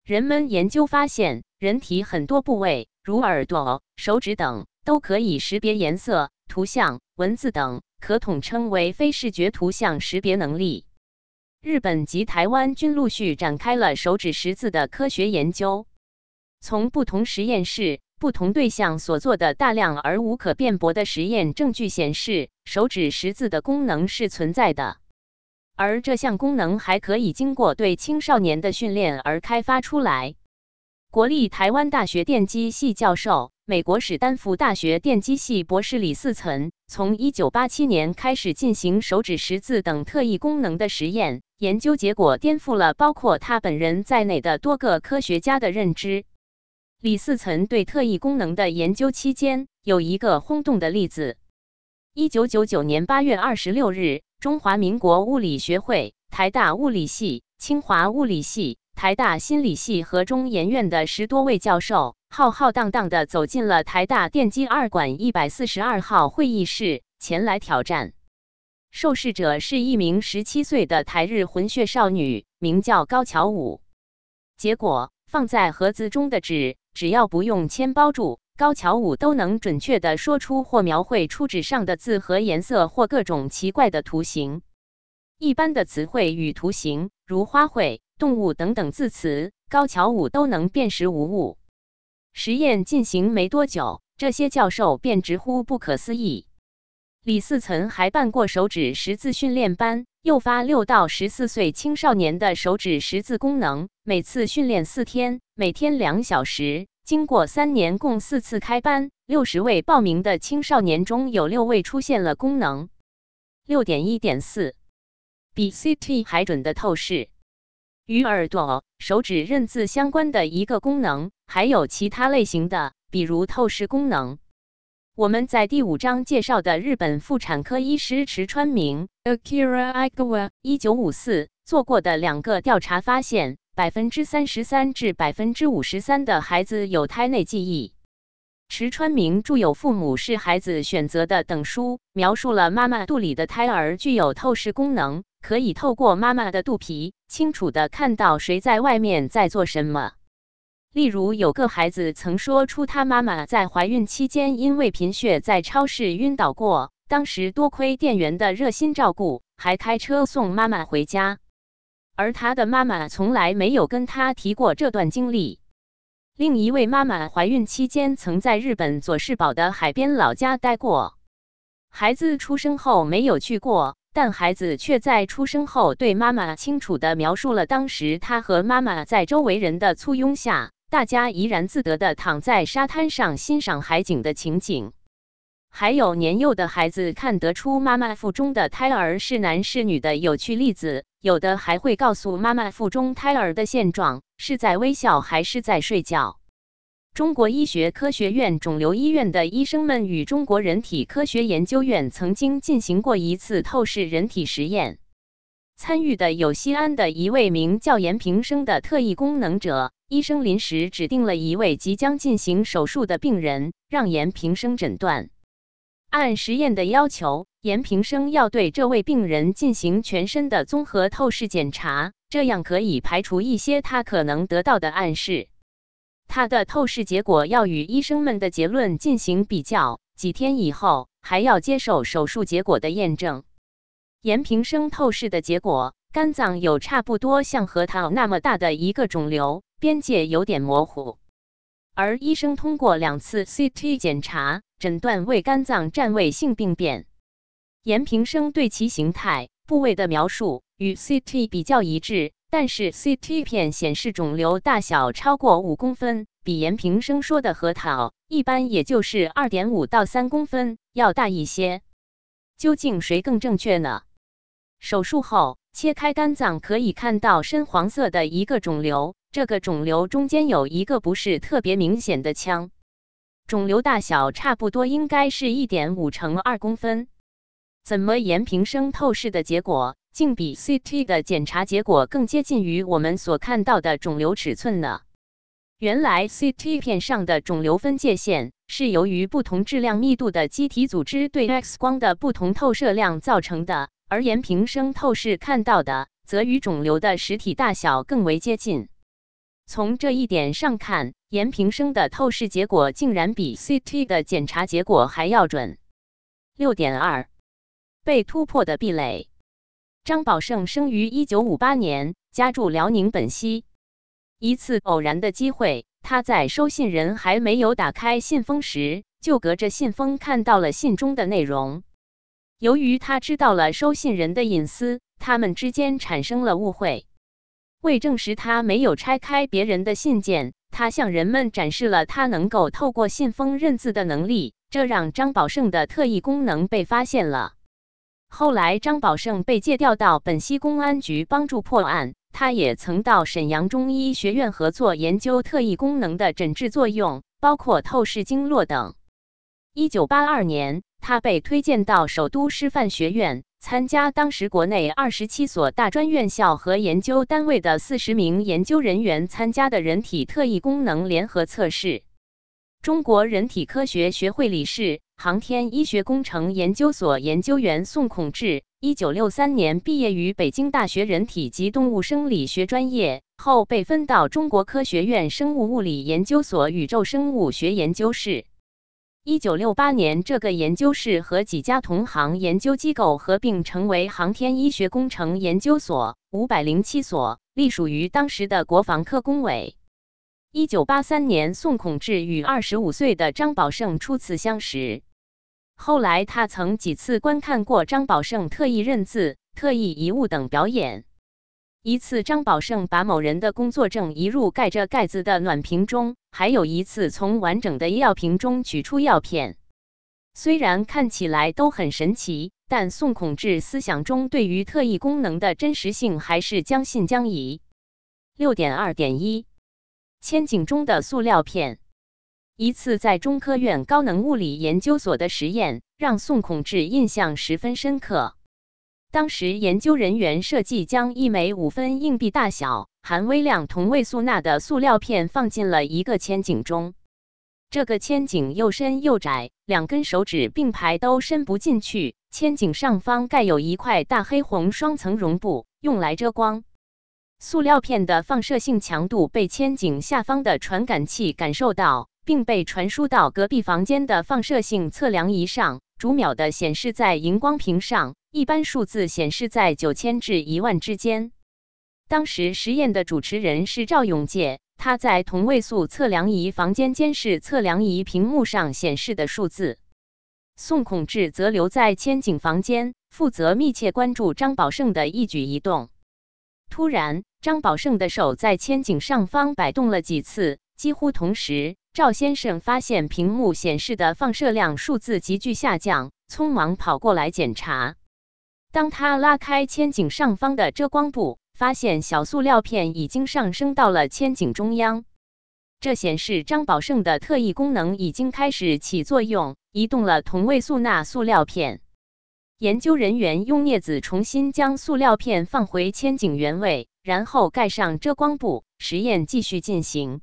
人们研究发现，人体很多部位，如耳朵、手指等，都可以识别颜色、图像、文字等，可统称为非视觉图像识别能力。日本及台湾均陆续展开了手指识字的科学研究。从不同实验室、不同对象所做的大量而无可辩驳的实验证据显示，手指识字的功能是存在的，而这项功能还可以经过对青少年的训练而开发出来。国立台湾大学电机系教授。美国史丹福大学电机系博士李嗣存从1987年开始进行手指识字等特异功能的实验，研究结果颠覆了包括他本人在内的多个科学家的认知。李嗣岑对特异功能的研究期间，有一个轰动的例子：1999年8月26日，中华民国物理学会、台大物理系、清华物理系。台大心理系和中研院的十多位教授浩浩荡荡地走进了台大电机二馆一百四十二号会议室，前来挑战。受试者是一名十七岁的台日混血少女，名叫高桥舞。结果，放在盒子中的纸，只要不用铅包住，高桥武都能准确地说出或描绘出纸上的字和颜色或各种奇怪的图形。一般的词汇与图形，如花卉。动物等等字词，高桥武都能辨识无误。实验进行没多久，这些教授便直呼不可思议。李嗣存还办过手指识字训练班，诱发六到十四岁青少年的手指识字功能。每次训练四天，每天两小时。经过三年，共四次开班，六十位报名的青少年中有六位出现了功能。六点一点四，比 CT 还准的透视。与耳朵、手指认字相关的一个功能，还有其他类型的，比如透视功能。我们在第五章介绍的日本妇产科医师池川明 （Akira Igawa） 一九五四做过的两个调查发现，百分之三十三至百分之五十三的孩子有胎内记忆。池川明著有《父母是孩子选择的》等书，描述了妈妈肚里的胎儿具有透视功能。可以透过妈妈的肚皮，清楚的看到谁在外面在做什么。例如，有个孩子曾说出他妈妈在怀孕期间因为贫血在超市晕倒过，当时多亏店员的热心照顾，还开车送妈妈回家。而他的妈妈从来没有跟他提过这段经历。另一位妈妈怀孕期间曾在日本佐世保的海边老家待过，孩子出生后没有去过。但孩子却在出生后对妈妈清楚地描述了当时他和妈妈在周围人的簇拥下，大家怡然自得地躺在沙滩上欣赏海景的情景。还有年幼的孩子看得出妈妈腹中的胎儿是男是女的有趣例子，有的还会告诉妈妈腹中胎儿的现状是在微笑还是在睡觉。中国医学科学院肿瘤医院的医生们与中国人体科学研究院曾经进行过一次透视人体实验，参与的有西安的一位名叫严平生的特异功能者。医生临时指定了一位即将进行手术的病人，让严平生诊断。按实验的要求，严平生要对这位病人进行全身的综合透视检查，这样可以排除一些他可能得到的暗示。他的透视结果要与医生们的结论进行比较，几天以后还要接受手术结果的验证。严平生透视的结果，肝脏有差不多像核桃那么大的一个肿瘤，边界有点模糊。而医生通过两次 CT 检查，诊断为肝脏占位性病变。严平生对其形态、部位的描述与 CT 比较一致。但是 CT 片显示肿瘤大小超过五公分，比严平生说的核桃一般也就是二点五到三公分要大一些。究竟谁更正确呢？手术后切开肝脏可以看到深黄色的一个肿瘤，这个肿瘤中间有一个不是特别明显的腔，肿瘤大小差不多应该是一点五乘二公分。怎么严平生透视的结果？竟比 CT 的检查结果更接近于我们所看到的肿瘤尺寸呢？原来 CT 片上的肿瘤分界线是由于不同质量密度的机体组织对 X 光的不同透射量造成的，而严平生透视看到的则与肿瘤的实体大小更为接近。从这一点上看，严平生的透视结果竟然比 CT 的检查结果还要准。六点二，被突破的壁垒。张宝胜生于一九五八年，家住辽宁本溪。一次偶然的机会，他在收信人还没有打开信封时，就隔着信封看到了信中的内容。由于他知道了收信人的隐私，他们之间产生了误会。为证实他没有拆开别人的信件，他向人们展示了他能够透过信封认字的能力，这让张宝胜的特异功能被发现了。后来，张宝胜被借调到本溪公安局帮助破案。他也曾到沈阳中医学院合作研究特异功能的诊治作用，包括透视经络等。一九八二年，他被推荐到首都师范学院参加当时国内二十七所大专院校和研究单位的四十名研究人员参加的人体特异功能联合测试。中国人体科学学会理事、航天医学工程研究所研究员宋孔志，一九六三年毕业于北京大学人体及动物生理学专业，后被分到中国科学院生物物理研究所宇宙生物学研究室。一九六八年，这个研究室和几家同行研究机构合并，成为航天医学工程研究所，五百零七所，隶属于当时的国防科工委。一九八三年，宋孔志与二十五岁的张宝胜初次相识。后来，他曾几次观看过张宝胜特意认字、特意遗物等表演。一次，张宝胜把某人的工作证移入盖着盖子的暖瓶中；还有一次，从完整的药瓶中取出药片。虽然看起来都很神奇，但宋孔志思想中对于特异功能的真实性还是将信将疑。六点二点一。千井中的塑料片。一次在中科院高能物理研究所的实验，让宋孔志印象十分深刻。当时研究人员设计将一枚五分硬币大小、含微量同位素钠的塑料片放进了一个千井中。这个千井又深又窄，两根手指并排都伸不进去。千井上方盖有一块大黑红双层绒布，用来遮光。塑料片的放射性强度被千井下方的传感器感受到，并被传输到隔壁房间的放射性测量仪上，逐秒的显示在荧光屏上，一般数字显示在九千至一万之间。当时实验的主持人是赵永介，他在同位素测量仪房间监视测量仪屏幕上显示的数字。宋孔志则留在千井房间，负责密切关注张宝胜的一举一动。突然，张宝胜的手在千井上方摆动了几次，几乎同时，赵先生发现屏幕显示的放射量数字急剧下降，匆忙跑过来检查。当他拉开千井上方的遮光布，发现小塑料片已经上升到了千井中央，这显示张宝胜的特异功能已经开始起作用，移动了同位素钠塑料片。研究人员用镊子重新将塑料片放回千井原位，然后盖上遮光布，实验继续进行。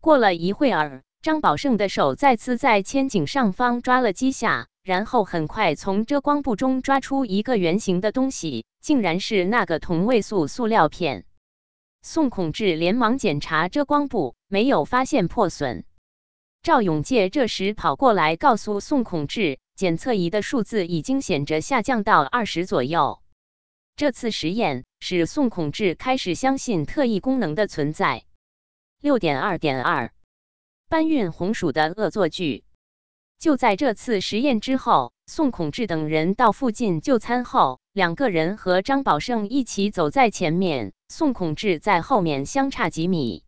过了一会儿，张宝胜的手再次在千井上方抓了几下，然后很快从遮光布中抓出一个圆形的东西，竟然是那个同位素塑料片。宋孔志连忙检查遮光布，没有发现破损。赵永介这时跑过来告诉宋孔志。检测仪的数字已经显着下降到二十左右。这次实验使宋孔志开始相信特异功能的存在。六点二点二，搬运红薯的恶作剧。就在这次实验之后，宋孔志等人到附近就餐后，两个人和张宝胜一起走在前面，宋孔志在后面相差几米。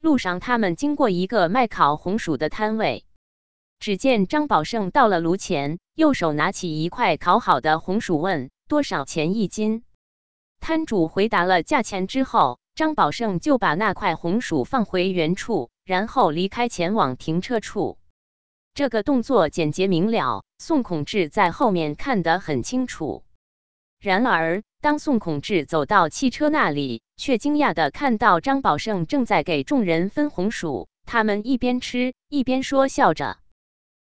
路上，他们经过一个卖烤红薯的摊位。只见张宝胜到了炉前，右手拿起一块烤好的红薯，问多少钱一斤。摊主回答了价钱之后，张宝胜就把那块红薯放回原处，然后离开，前往停车处。这个动作简洁明了，宋孔志在后面看得很清楚。然而，当宋孔志走到汽车那里，却惊讶的看到张宝胜正在给众人分红薯，他们一边吃一边说笑着。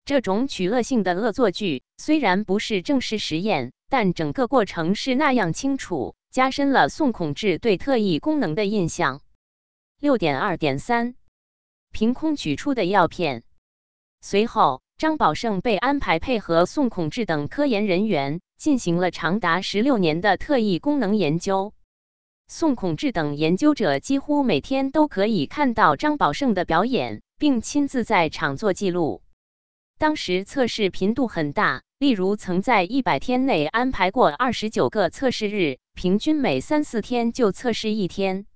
这种取乐性的恶作剧虽然不是正式实验，但整个过程是那样清楚，加深了宋孔志对特异功能的印象。六点二点三，凭空取出的药片。随后，张宝胜被安排配合宋孔志等科研人员，进行了长达十六年的特异功能研究。宋孔志等研究者几乎每天都可以看到张宝胜的表演，并亲自在场做记录。当时测试频度很大，例如曾在一百天内安排过二十九个测试日，平均每三四天就测试一天。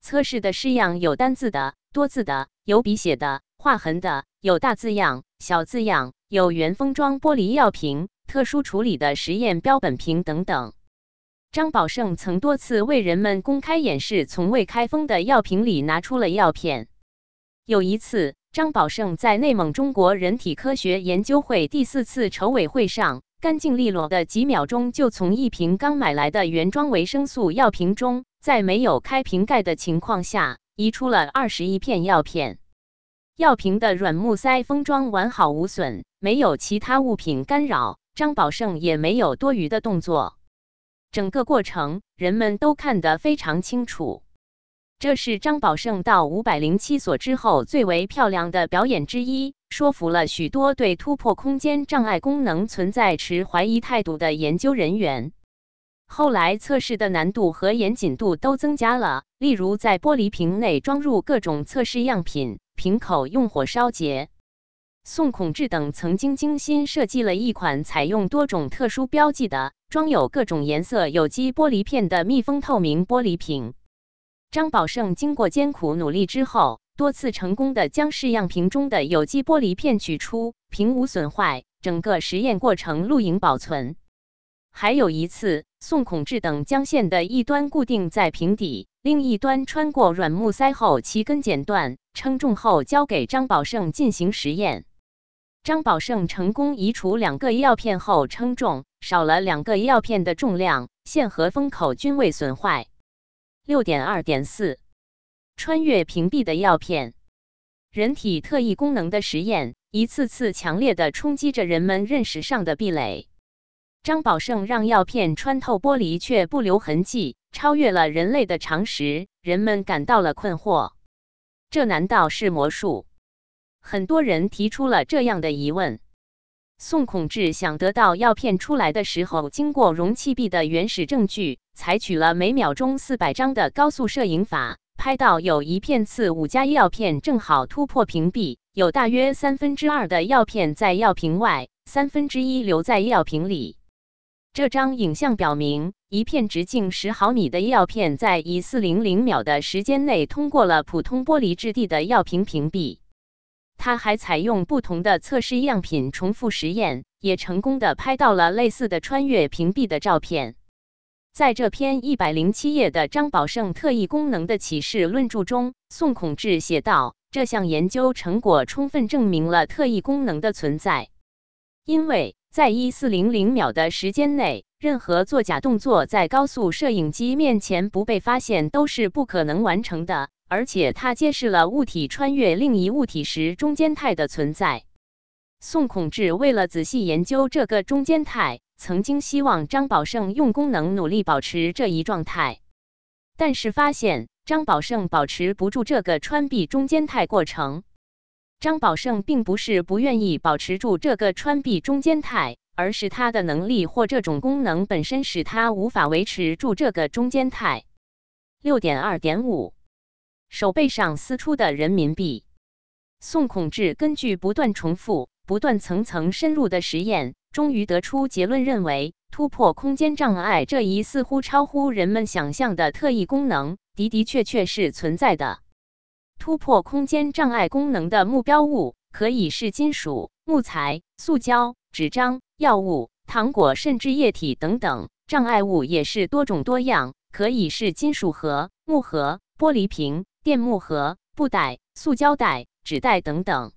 测试的式样有单字的、多字的，有笔写的、划痕的，有大字样、小字样，有原封装玻璃药瓶、特殊处理的实验标本瓶等等。张宝胜曾多次为人们公开演示从未开封的药瓶里拿出了药片。有一次，张宝胜在内蒙中国人体科学研究会第四次筹委会上，干净利落的几秒钟就从一瓶刚买来的原装维生素药瓶中。在没有开瓶盖的情况下，移出了二十一片药片。药瓶的软木塞封装完好无损，没有其他物品干扰，张宝胜也没有多余的动作。整个过程人们都看得非常清楚。这是张宝胜到五百零七所之后最为漂亮的表演之一，说服了许多对突破空间障碍功能存在持怀疑态度的研究人员。后来测试的难度和严谨度都增加了，例如在玻璃瓶内装入各种测试样品，瓶口用火烧结。宋孔志等曾经精心设计了一款采用多种特殊标记的、装有各种颜色有机玻璃片的密封透明玻璃瓶。张宝胜经过艰苦努力之后，多次成功的将试样瓶中的有机玻璃片取出，瓶无损坏，整个实验过程录影保存。还有一次，宋孔志等将线的一端固定在瓶底，另一端穿过软木塞后，其根剪断，称重后交给张宝胜进行实验。张宝胜成功移除两个药片后称重，少了两个药片的重量，线和封口均未损坏。六点二点四，穿越屏蔽的药片，人体特异功能的实验，一次次强烈的冲击着人们认识上的壁垒。张宝胜让药片穿透玻璃却不留痕迹，超越了人类的常识，人们感到了困惑。这难道是魔术？很多人提出了这样的疑问。宋孔志想得到药片出来的时候，经过容器壁的原始证据，采取了每秒钟四百张的高速摄影法，拍到有一片次五加药片正好突破屏蔽，有大约三分之二的药片在药瓶外，三分之一留在药瓶里。这张影像表明，一片直径十毫米的药片在以四零零秒的时间内通过了普通玻璃质地的药瓶屏蔽。他还采用不同的测试样品重复实验，也成功的拍到了类似的穿越屏蔽的照片。在这篇一百零七页的张宝胜特异功能的启示论著中，宋孔志写道：“这项研究成果充分证明了特异功能的存在，因为。”在一四零零秒的时间内，任何作假动作在高速摄影机面前不被发现都是不可能完成的。而且，它揭示了物体穿越另一物体时中间态的存在。宋孔志为了仔细研究这个中间态，曾经希望张宝胜用功能努力保持这一状态，但是发现张宝胜保持不住这个穿壁中间态过程。张宝胜并不是不愿意保持住这个穿壁中间态，而是他的能力或这种功能本身使他无法维持住这个中间态。六点二点五，手背上撕出的人民币。宋孔志根据不断重复、不断层层深入的实验，终于得出结论，认为突破空间障碍这一似乎超乎人们想象的特异功能，的的确确是存在的。突破空间障碍功能的目标物可以是金属、木材、塑胶、纸张、药物、糖果，甚至液体等等。障碍物也是多种多样，可以是金属盒、木盒、玻璃瓶、电木盒、布袋、塑胶袋、纸袋等等。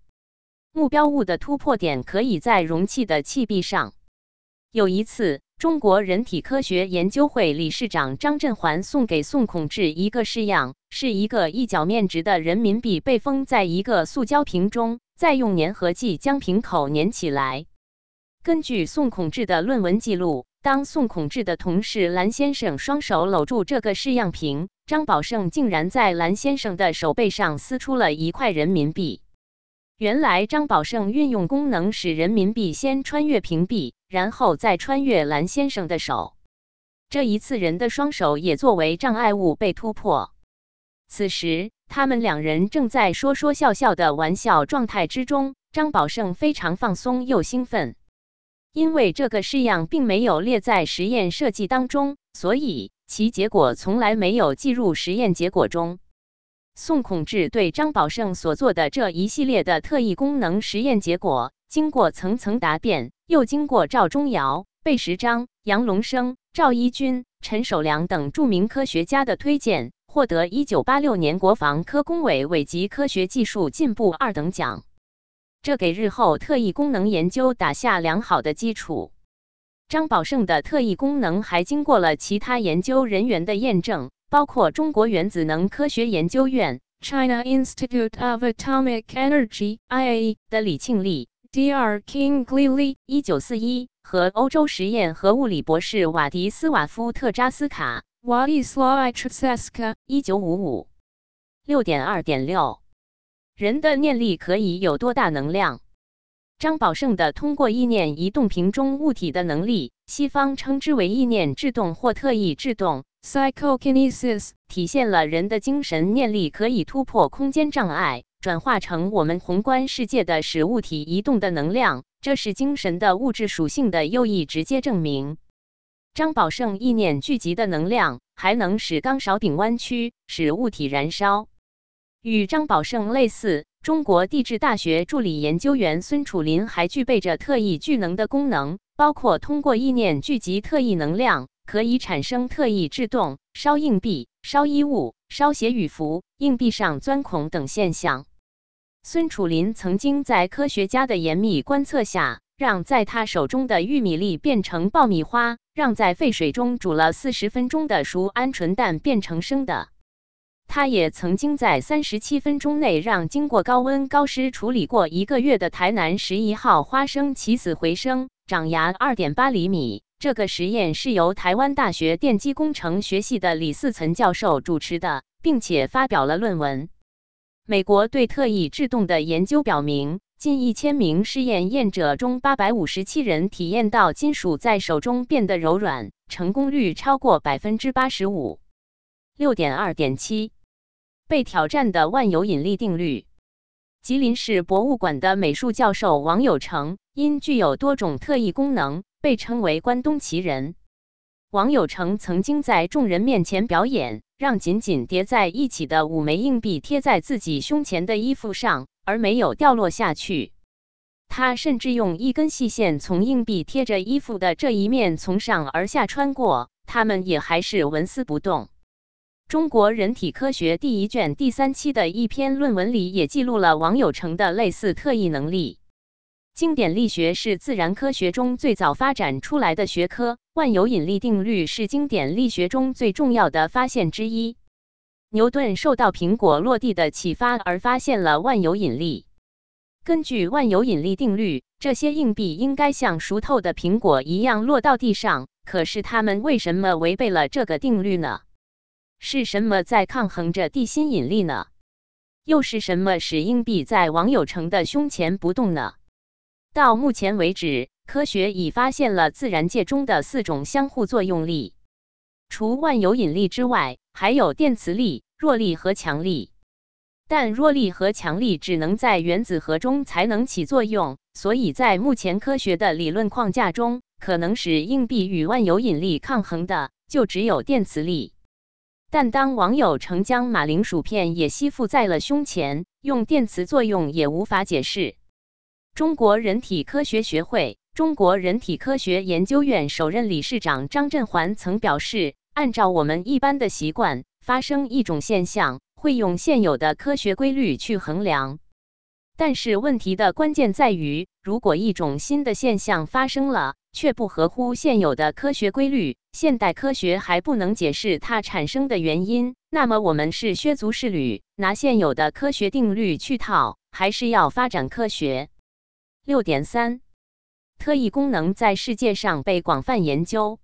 目标物的突破点可以在容器的器壁上。有一次。中国人体科学研究会理事长张振环送给宋孔志一个式样，是一个一角面值的人民币被封在一个塑胶瓶中，再用粘合剂将瓶口粘起来。根据宋孔志的论文记录，当宋孔志的同事蓝先生双手搂住这个试样瓶，张宝胜竟然在蓝先生的手背上撕出了一块人民币。原来张宝胜运用功能使人民币先穿越屏蔽，然后再穿越蓝先生的手。这一次，人的双手也作为障碍物被突破。此时，他们两人正在说说笑笑的玩笑状态之中。张宝胜非常放松又兴奋，因为这个式样并没有列在实验设计当中，所以其结果从来没有计入实验结果中。宋孔志对张宝胜所做的这一系列的特异功能实验结果，经过层层答辩，又经过赵忠尧、贝石章、杨龙生、赵一军、陈守良等著名科学家的推荐，获得一九八六年国防科工委委级科学技术进步二等奖。这给日后特异功能研究打下良好的基础。张宝胜的特异功能还经过了其他研究人员的验证，包括中国原子能科学研究院 （China Institute of Atomic Energy，IA 的李庆利 （Dr. King Li） 一九四一和欧洲实验和物理博士瓦迪斯瓦夫特扎斯卡 （Wadislaw Trzaska） 一九五五六点二点六。人的念力可以有多大能量？张宝胜的通过意念移动瓶中物体的能力，西方称之为意念制动或特异制动 （psychokinesis），体现了人的精神念力可以突破空间障碍，转化成我们宏观世界的使物体移动的能量。这是精神的物质属性的又一直接证明。张宝胜意念聚集的能量，还能使钢勺柄弯曲，使物体燃烧。与张宝胜类似，中国地质大学助理研究员孙楚林还具备着特异聚能的功能，包括通过意念聚集特异能量，可以产生特异制动、烧硬币、烧衣物、烧写羽符、硬币上钻孔等现象。孙楚林曾经在科学家的严密观测下，让在他手中的玉米粒变成爆米花，让在沸水中煮了四十分钟的熟鹌鹑蛋变成生的。他也曾经在三十七分钟内让经过高温高湿处理过一个月的台南十一号花生起死回生，长芽二点八厘米。这个实验是由台湾大学电机工程学系的李四岑教授主持的，并且发表了论文。美国对特异制动的研究表明，近一千名试验验者中，八百五十七人体验到金属在手中变得柔软，成功率超过百分之八十五。六点二点七。被挑战的万有引力定律。吉林市博物馆的美术教授王有成因具有多种特异功能，被称为“关东奇人”。王有成曾经在众人面前表演，让紧紧叠在一起的五枚硬币贴在自己胸前的衣服上，而没有掉落下去。他甚至用一根细线从硬币贴着衣服的这一面从上而下穿过，它们也还是纹丝不动。中国人体科学第一卷第三期的一篇论文里也记录了王有成的类似特异能力。经典力学是自然科学中最早发展出来的学科，万有引力定律是经典力学中最重要的发现之一。牛顿受到苹果落地的启发而发现了万有引力。根据万有引力定律，这些硬币应该像熟透的苹果一样落到地上。可是它们为什么违背了这个定律呢？是什么在抗衡着地心引力呢？又是什么使硬币在王有成的胸前不动呢？到目前为止，科学已发现了自然界中的四种相互作用力。除万有引力之外，还有电磁力、弱力和强力。但弱力和强力只能在原子核中才能起作用，所以在目前科学的理论框架中，可能使硬币与万有引力抗衡的，就只有电磁力。但当网友成将马铃薯片也吸附在了胸前，用电磁作用也无法解释。中国人体科学学会、中国人体科学研究院首任理事长张振环曾表示，按照我们一般的习惯，发生一种现象，会用现有的科学规律去衡量。但是问题的关键在于，如果一种新的现象发生了，却不合乎现有的科学规律，现代科学还不能解释它产生的原因。那么，我们是削足适履，拿现有的科学定律去套，还是要发展科学？六点三，特异功能在世界上被广泛研究。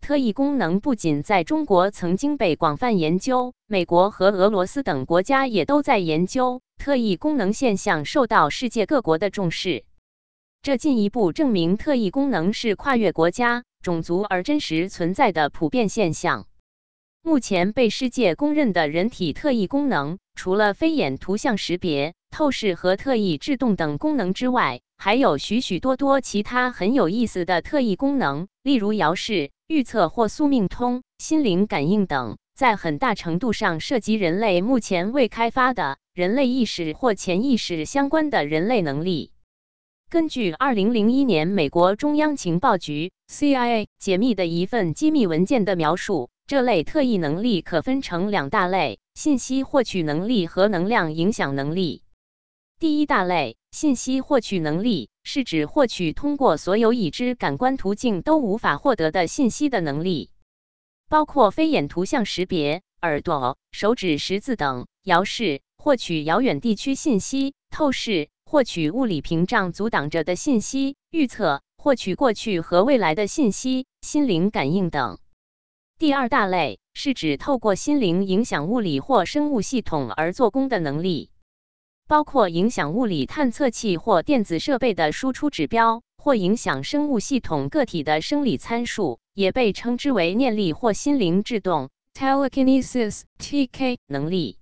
特异功能不仅在中国曾经被广泛研究，美国和俄罗斯等国家也都在研究。特异功能现象受到世界各国的重视。这进一步证明特异功能是跨越国家、种族而真实存在的普遍现象。目前被世界公认的人体特异功能，除了飞眼图像识别、透视和特异制动等功能之外，还有许许多多其他很有意思的特异功能，例如遥视、预测或宿命通、心灵感应等，在很大程度上涉及人类目前未开发的人类意识或潜意识相关的人类能力。根据2001年美国中央情报局 CIA 解密的一份机密文件的描述。这类特异能力可分成两大类：信息获取能力和能量影响能力。第一大类，信息获取能力，是指获取通过所有已知感官途径都无法获得的信息的能力，包括飞眼图像识别、耳朵、手指识字等；遥视，获取遥远地区信息；透视，获取物理屏障阻挡着的信息；预测，获取过去和未来的信息；心灵感应等。第二大类是指透过心灵影响物理或生物系统而做功的能力，包括影响物理探测器或电子设备的输出指标，或影响生物系统个体的生理参数，也被称之为念力或心灵制动 （telekinesis，TK） 能力。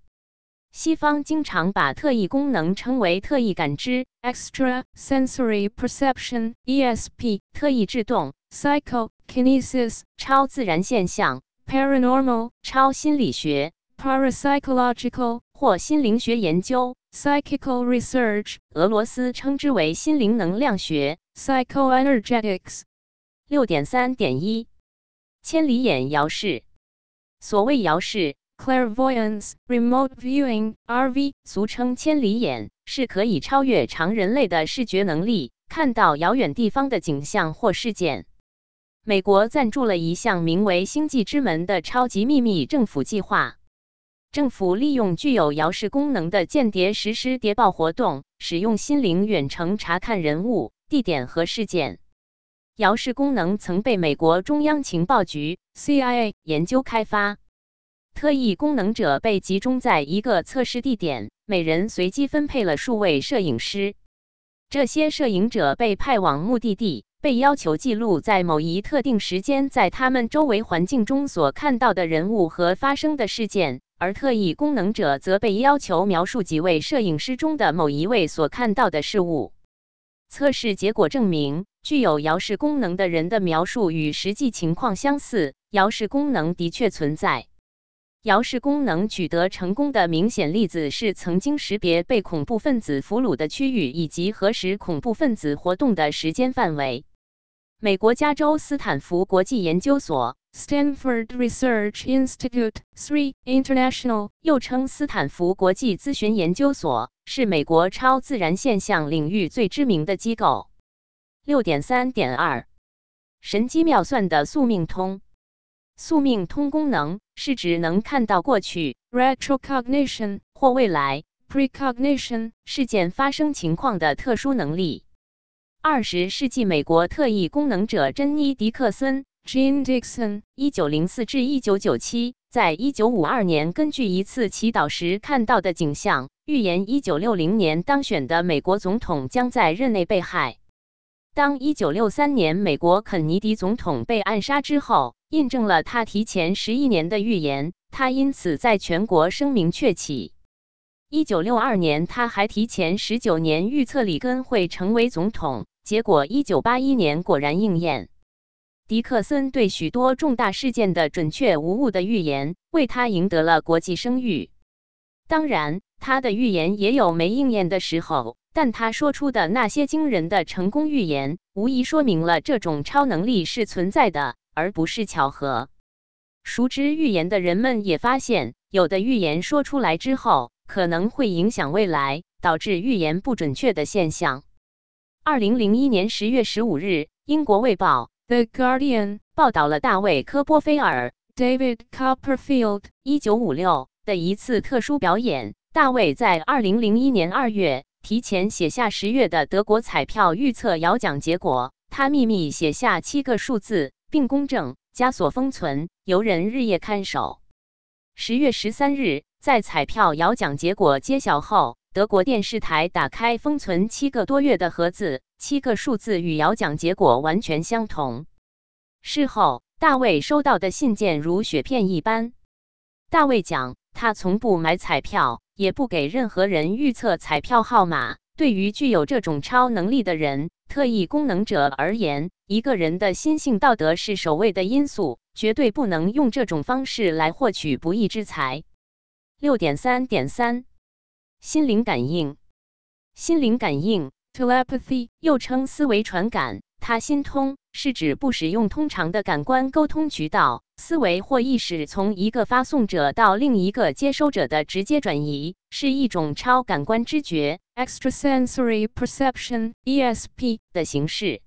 西方经常把特异功能称为特异感知 （extra sensory perception，ESP）、特异制动 （psycho）。Kinesis 超自然现象，paranormal 超心理学，parapsychological 或心灵学研究，psychical research 俄罗斯称之为心灵能量学，psychoenergetics 六点三点一千里眼遥视，所谓遥视 clairvoyance remote viewing，RV 俗称千里眼，是可以超越常人类的视觉能力，看到遥远地方的景象或事件。美国赞助了一项名为“星际之门”的超级秘密政府计划。政府利用具有遥视功能的间谍实施谍报活动，使用心灵远程查看人物、地点和事件。遥视功能曾被美国中央情报局 （CIA） 研究开发。特异功能者被集中在一个测试地点，每人随机分配了数位摄影师。这些摄影者被派往目的地。被要求记录在某一特定时间在他们周围环境中所看到的人物和发生的事件，而特异功能者则被要求描述几位摄影师中的某一位所看到的事物。测试结果证明，具有遥视功能的人的描述与实际情况相似，遥视功能的确存在。遥视功能取得成功的明显例子是曾经识别被恐怖分子俘虏的区域以及核实恐怖分子活动的时间范围。美国加州斯坦福国际研究所 （Stanford Research Institute, Three International） 又称斯坦福国际咨询研究所，是美国超自然现象领域最知名的机构。六点三点二，神机妙算的宿命通。宿命通功能是指能看到过去 （retrocognition） 或未来 （precognition） 事件发生情况的特殊能力。二十世纪美国特异功能者珍妮·迪克森 （Jean Dixon，一九零四至一九九七）在一九五二年根据一次祈祷时看到的景象，预言一九六零年当选的美国总统将在任内被害。当一九六三年美国肯尼迪总统被暗杀之后，印证了他提前十一年的预言。他因此在全国声名鹊起。一九六二年，他还提前十九年预测里根会成为总统，结果一九八一年果然应验。迪克森对许多重大事件的准确无误的预言，为他赢得了国际声誉。当然，他的预言也有没应验的时候。但他说出的那些惊人的成功预言，无疑说明了这种超能力是存在的，而不是巧合。熟知预言的人们也发现，有的预言说出来之后，可能会影响未来，导致预言不准确的现象。二零零一年十月十五日，英国《卫报》The Guardian 报道了大卫·科波菲尔 David Copperfield 一九五六的一次特殊表演。大卫在二零零一年二月。提前写下十月的德国彩票预测摇奖结果，他秘密写下七个数字，并公证、枷锁封存，由人日夜看守。十月十三日，在彩票摇奖结果揭晓后，德国电视台打开封存七个多月的盒子，七个数字与摇奖结果完全相同。事后，大卫收到的信件如雪片一般。大卫讲，他从不买彩票，也不给任何人预测彩票号码。对于具有这种超能力的人，特异功能者而言，一个人的心性道德是首位的因素，绝对不能用这种方式来获取不义之财。六点三点三。心灵感应，心灵感应 （telepathy） 又称思维传感，它心通是指不使用通常的感官沟通渠道，思维或意识从一个发送者到另一个接收者的直接转移，是一种超感官知觉 （extrasensory perception，ESP） 的形式。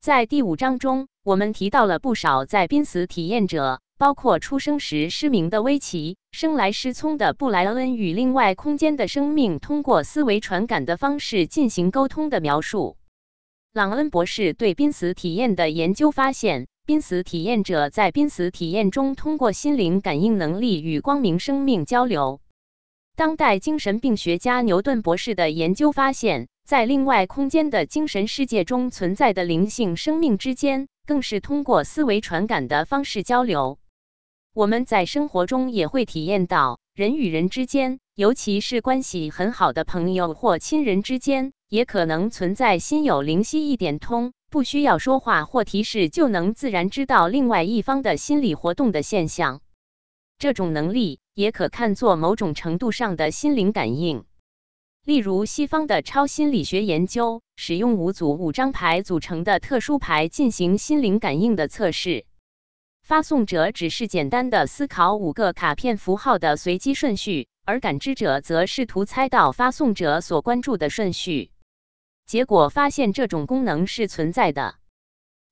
在第五章中，我们提到了不少在濒死体验者。包括出生时失明的威奇、生来失聪的布莱恩与另外空间的生命通过思维传感的方式进行沟通的描述。朗恩博士对濒死体验的研究发现，濒死体验者在濒死体验中通过心灵感应能力与光明生命交流。当代精神病学家牛顿博士的研究发现，在另外空间的精神世界中存在的灵性生命之间，更是通过思维传感的方式交流。我们在生活中也会体验到，人与人之间，尤其是关系很好的朋友或亲人之间，也可能存在心有灵犀一点通，不需要说话或提示就能自然知道另外一方的心理活动的现象。这种能力也可看作某种程度上的心灵感应。例如，西方的超心理学研究使用五组五张牌组成的特殊牌进行心灵感应的测试。发送者只是简单的思考五个卡片符号的随机顺序，而感知者则试图猜到发送者所关注的顺序。结果发现这种功能是存在的。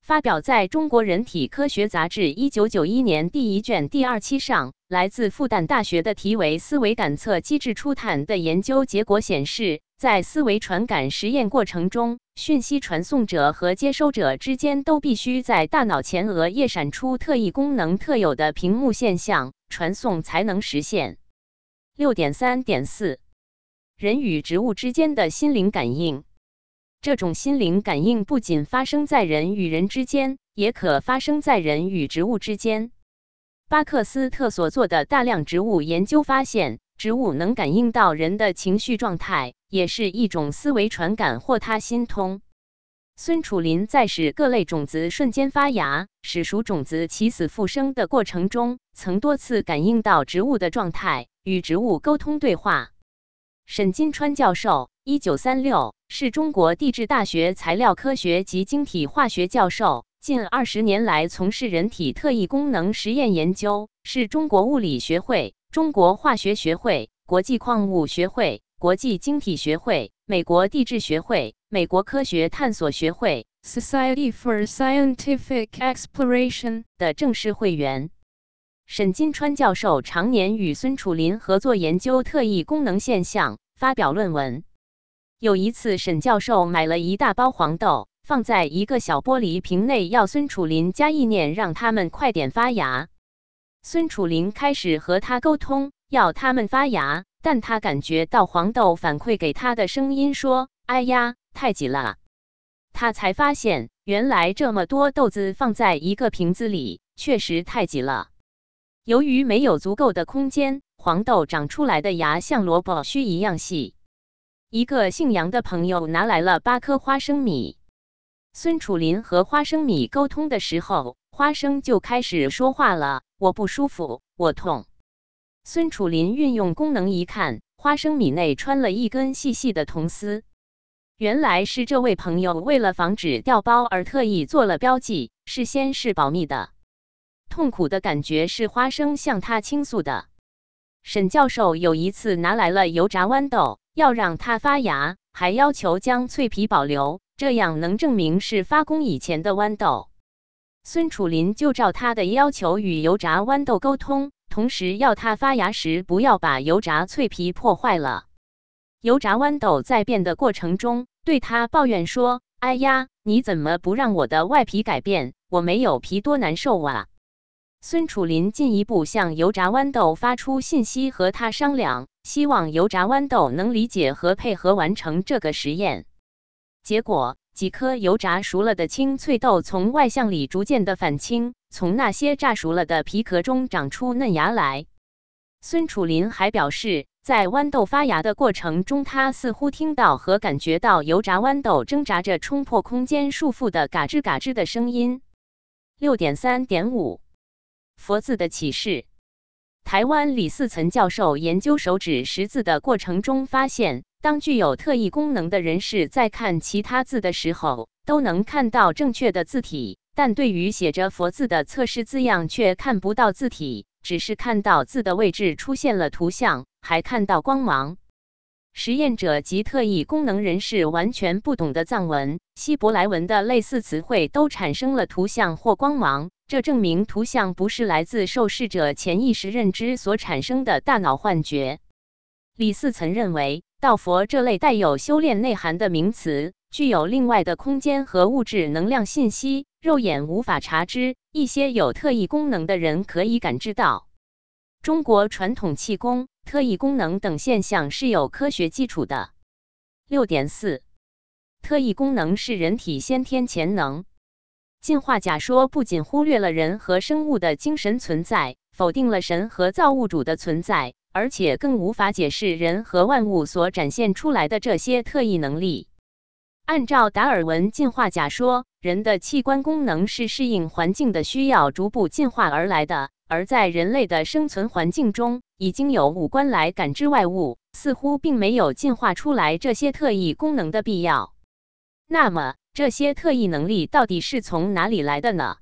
发表在中国人体科学杂志一九九一年第一卷第二期上，来自复旦大学的题为“思维感测机制初探”的研究结果显示。在思维传感实验过程中，讯息传送者和接收者之间都必须在大脑前额叶闪出特异功能特有的屏幕现象，传送才能实现。六点三点四，人与植物之间的心灵感应。这种心灵感应不仅发生在人与人之间，也可发生在人与植物之间。巴克斯特所做的大量植物研究发现。植物能感应到人的情绪状态，也是一种思维传感或他心通。孙楚林在使各类种子瞬间发芽、使熟种子起死复生的过程中，曾多次感应到植物的状态，与植物沟通对话。沈金川教授，一九三六，是中国地质大学材料科学及晶体化学教授，近二十年来从事人体特异功能实验研究，是中国物理学会。中国化学学会、国际矿物学会、国际晶体学会、美国地质学会、美国科学探索学会 （Society for Scientific Exploration） 的正式会员。沈金川教授常年与孙楚林合作研究特异功能现象，发表论文。有一次，沈教授买了一大包黄豆，放在一个小玻璃瓶内，要孙楚林加意念，让他们快点发芽。孙楚林开始和他沟通，要他们发芽，但他感觉到黄豆反馈给他的声音说：“哎呀，太挤了。”他才发现，原来这么多豆子放在一个瓶子里，确实太挤了。由于没有足够的空间，黄豆长出来的芽像萝卜须一样细。一个姓杨的朋友拿来了八颗花生米，孙楚林和花生米沟通的时候。花生就开始说话了，我不舒服，我痛。孙楚林运用功能一看，花生米内穿了一根细细的铜丝，原来是这位朋友为了防止掉包而特意做了标记，事先是保密的。痛苦的感觉是花生向他倾诉的。沈教授有一次拿来了油炸豌豆，要让它发芽，还要求将脆皮保留，这样能证明是发功以前的豌豆。孙楚林就照他的要求与油炸豌豆沟通，同时要他发芽时不要把油炸脆皮破坏了。油炸豌豆在变的过程中对他抱怨说：“哎呀，你怎么不让我的外皮改变？我没有皮多难受啊！”孙楚林进一步向油炸豌豆发出信息，和他商量，希望油炸豌豆能理解和配合完成这个实验。结果，几颗油炸熟了的青翠豆从外向里逐渐的反青，从那些炸熟了的皮壳中长出嫩芽来。孙楚林还表示，在豌豆发芽的过程中，他似乎听到和感觉到油炸豌豆挣扎着冲破空间束缚的嘎吱嘎吱的声音。六点三点五。佛字的启示。台湾李四岑教授研究手指识字的过程中发现，当具有特异功能的人士在看其他字的时候，都能看到正确的字体，但对于写着“佛”字的测试字样却看不到字体，只是看到字的位置出现了图像，还看到光芒。实验者及特异功能人士完全不懂的藏文、希伯来文的类似词汇都产生了图像或光芒。这证明图像不是来自受试者潜意识认知所产生的大脑幻觉。李四曾认为，道佛这类带有修炼内涵的名词，具有另外的空间和物质能量信息，肉眼无法察知。一些有特异功能的人可以感知到。中国传统气功、特异功能等现象是有科学基础的。六点四，特异功能是人体先天潜能。进化假说不仅忽略了人和生物的精神存在，否定了神和造物主的存在，而且更无法解释人和万物所展现出来的这些特异能力。按照达尔文进化假说，人的器官功能是适应环境的需要逐步进化而来的，而在人类的生存环境中，已经有五官来感知外物，似乎并没有进化出来这些特异功能的必要。那么，这些特异能力到底是从哪里来的呢？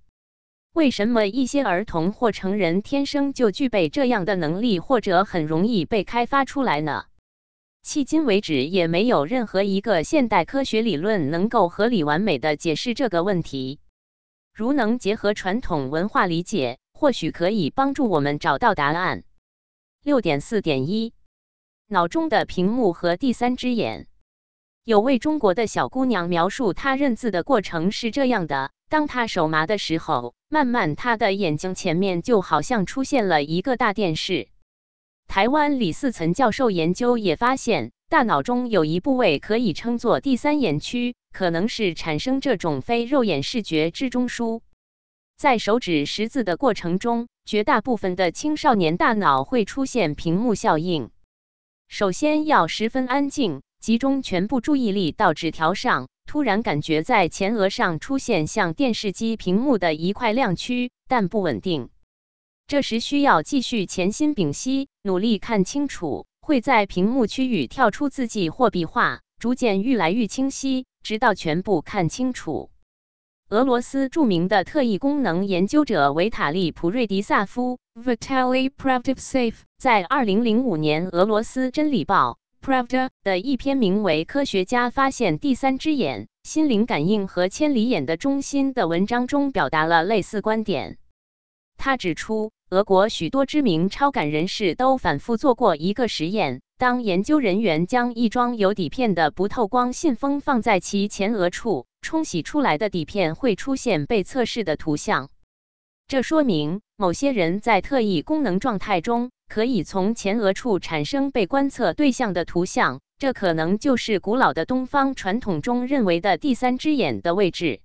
为什么一些儿童或成人天生就具备这样的能力，或者很容易被开发出来呢？迄今为止，也没有任何一个现代科学理论能够合理完美的解释这个问题。如能结合传统文化理解，或许可以帮助我们找到答案。六点四点一，脑中的屏幕和第三只眼。有位中国的小姑娘描述她认字的过程是这样的：当她手麻的时候，慢慢她的眼睛前面就好像出现了一个大电视。台湾李四岑教授研究也发现，大脑中有一部位可以称作第三眼区，可能是产生这种非肉眼视觉之中枢。在手指识字的过程中，绝大部分的青少年大脑会出现屏幕效应。首先要十分安静。集中全部注意力到纸条上，突然感觉在前额上出现像电视机屏幕的一块亮区，但不稳定。这时需要继续潜心屏息，努力看清楚，会在屏幕区域跳出字迹或笔画，逐渐愈来愈清晰，直到全部看清楚。俄罗斯著名的特异功能研究者维塔利·普瑞迪萨夫 （Vitaly p r a v d i v s a f e 在2005年俄罗斯《真理报》。Pravda 的一篇名为《科学家发现第三只眼、心灵感应和千里眼的中心》的文章中表达了类似观点。他指出，俄国许多知名超感人士都反复做过一个实验：当研究人员将一装有底片的不透光信封放在其前额处，冲洗出来的底片会出现被测试的图像。这说明某些人在特异功能状态中。可以从前额处产生被观测对象的图像，这可能就是古老的东方传统中认为的第三只眼的位置。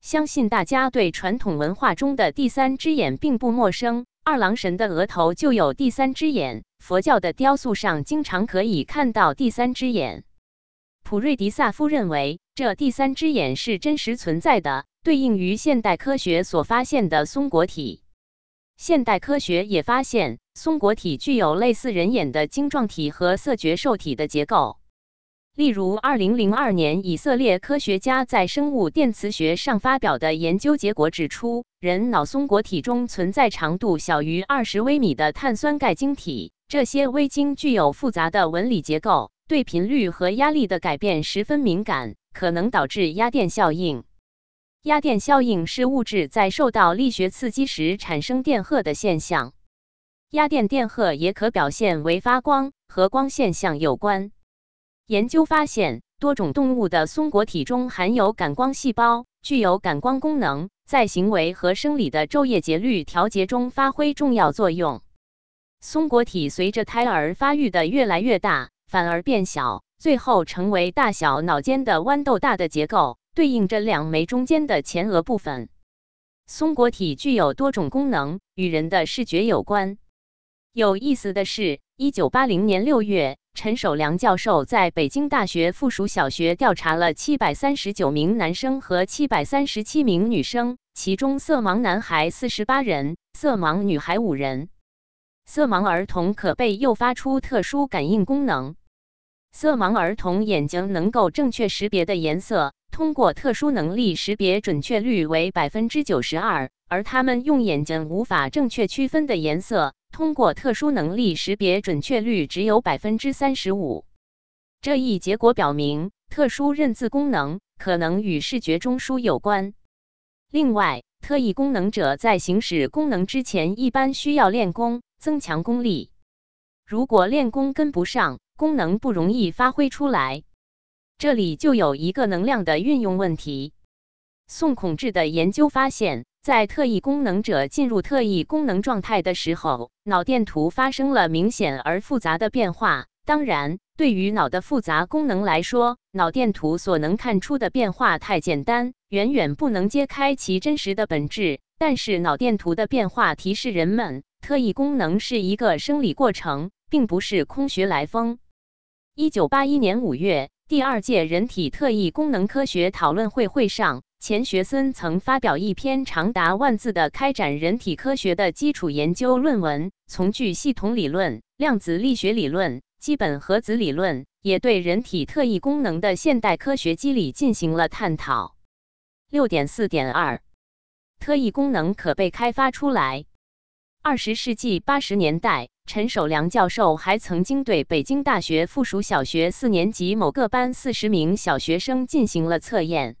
相信大家对传统文化中的第三只眼并不陌生。二郎神的额头就有第三只眼，佛教的雕塑上经常可以看到第三只眼。普瑞迪萨夫认为，这第三只眼是真实存在的，对应于现代科学所发现的松果体。现代科学也发现，松果体具有类似人眼的晶状体和色觉受体的结构。例如，2002年以色列科学家在《生物电磁学》上发表的研究结果指出，人脑松果体中存在长度小于20微米的碳酸钙晶体，这些微晶具有复杂的纹理结构，对频率和压力的改变十分敏感，可能导致压电效应。压电效应是物质在受到力学刺激时产生电荷的现象。压电电荷也可表现为发光，和光现象有关。研究发现，多种动物的松果体中含有感光细胞，具有感光功能。在行为和生理的昼夜节律调节中发挥重要作用。松果体随着胎儿发育的越来越大，反而变小，最后成为大小脑间的豌豆大的结构，对应着两枚中间的前额部分。松果体具有多种功能，与人的视觉有关。有意思的是，一九八零年六月，陈守良教授在北京大学附属小学调查了七百三十九名男生和七百三十七名女生，其中色盲男孩四十八人，色盲女孩五人。色盲儿童可被诱发出特殊感应功能。色盲儿童眼睛能够正确识别的颜色。通过特殊能力识别准确率为百分之九十二，而他们用眼睛无法正确区分的颜色，通过特殊能力识别准确率只有百分之三十五。这一结果表明，特殊认字功能可能与视觉中枢有关。另外，特异功能者在行使功能之前，一般需要练功，增强功力。如果练功跟不上，功能不容易发挥出来。这里就有一个能量的运用问题。宋孔志的研究发现，在特异功能者进入特异功能状态的时候，脑电图发生了明显而复杂的变化。当然，对于脑的复杂功能来说，脑电图所能看出的变化太简单，远远不能揭开其真实的本质。但是，脑电图的变化提示人们，特异功能是一个生理过程，并不是空穴来风。一九八一年五月。第二届人体特异功能科学讨论会会上，钱学森曾发表一篇长达万字的开展人体科学的基础研究论文，从具系统理论、量子力学理论、基本核子理论，也对人体特异功能的现代科学机理进行了探讨。六点四点二，特异功能可被开发出来。二十世纪八十年代。陈守良教授还曾经对北京大学附属小学四年级某个班四十名小学生进行了测验。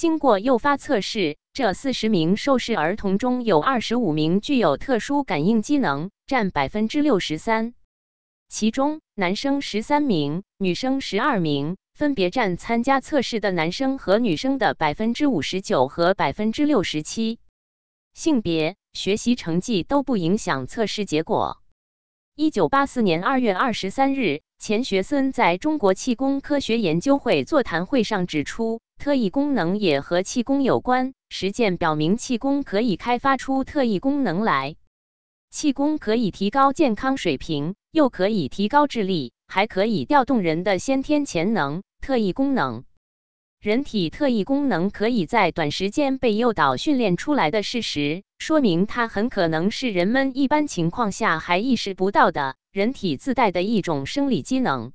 经过诱发测试，这四十名受试儿童中有二十五名具有特殊感应机能，占百分之六十三。其中，男生十三名，女生十二名，分别占参加测试的男生和女生的百分之五十九和百分之六十七。性别、学习成绩都不影响测试结果。一九八四年二月二十三日，钱学森在中国气功科学研究会座谈会上指出，特异功能也和气功有关。实践表明，气功可以开发出特异功能来。气功可以提高健康水平，又可以提高智力，还可以调动人的先天潜能、特异功能。人体特异功能可以在短时间被诱导训练出来的事实，说明它很可能是人们一般情况下还意识不到的人体自带的一种生理机能。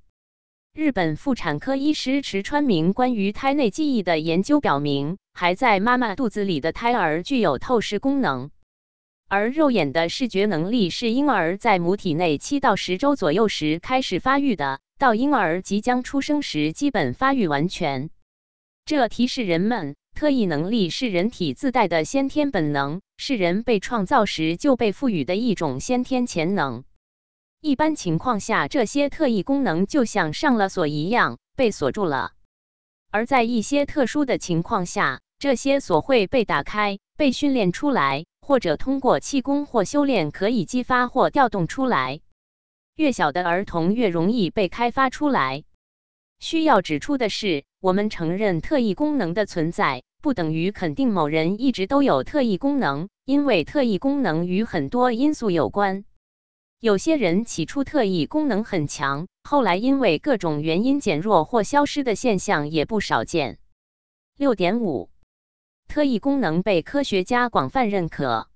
日本妇产科医师池川明关于胎内记忆的研究表明，还在妈妈肚子里的胎儿具有透视功能，而肉眼的视觉能力是婴儿在母体内七到十周左右时开始发育的，到婴儿即将出生时基本发育完全。这提示人们，特异能力是人体自带的先天本能，是人被创造时就被赋予的一种先天潜能。一般情况下，这些特异功能就像上了锁一样被锁住了；而在一些特殊的情况下，这些锁会被打开、被训练出来，或者通过气功或修炼可以激发或调动出来。越小的儿童越容易被开发出来。需要指出的是，我们承认特异功能的存在，不等于肯定某人一直都有特异功能，因为特异功能与很多因素有关。有些人起初特异功能很强，后来因为各种原因减弱或消失的现象也不少见。六点五，特异功能被科学家广泛认可。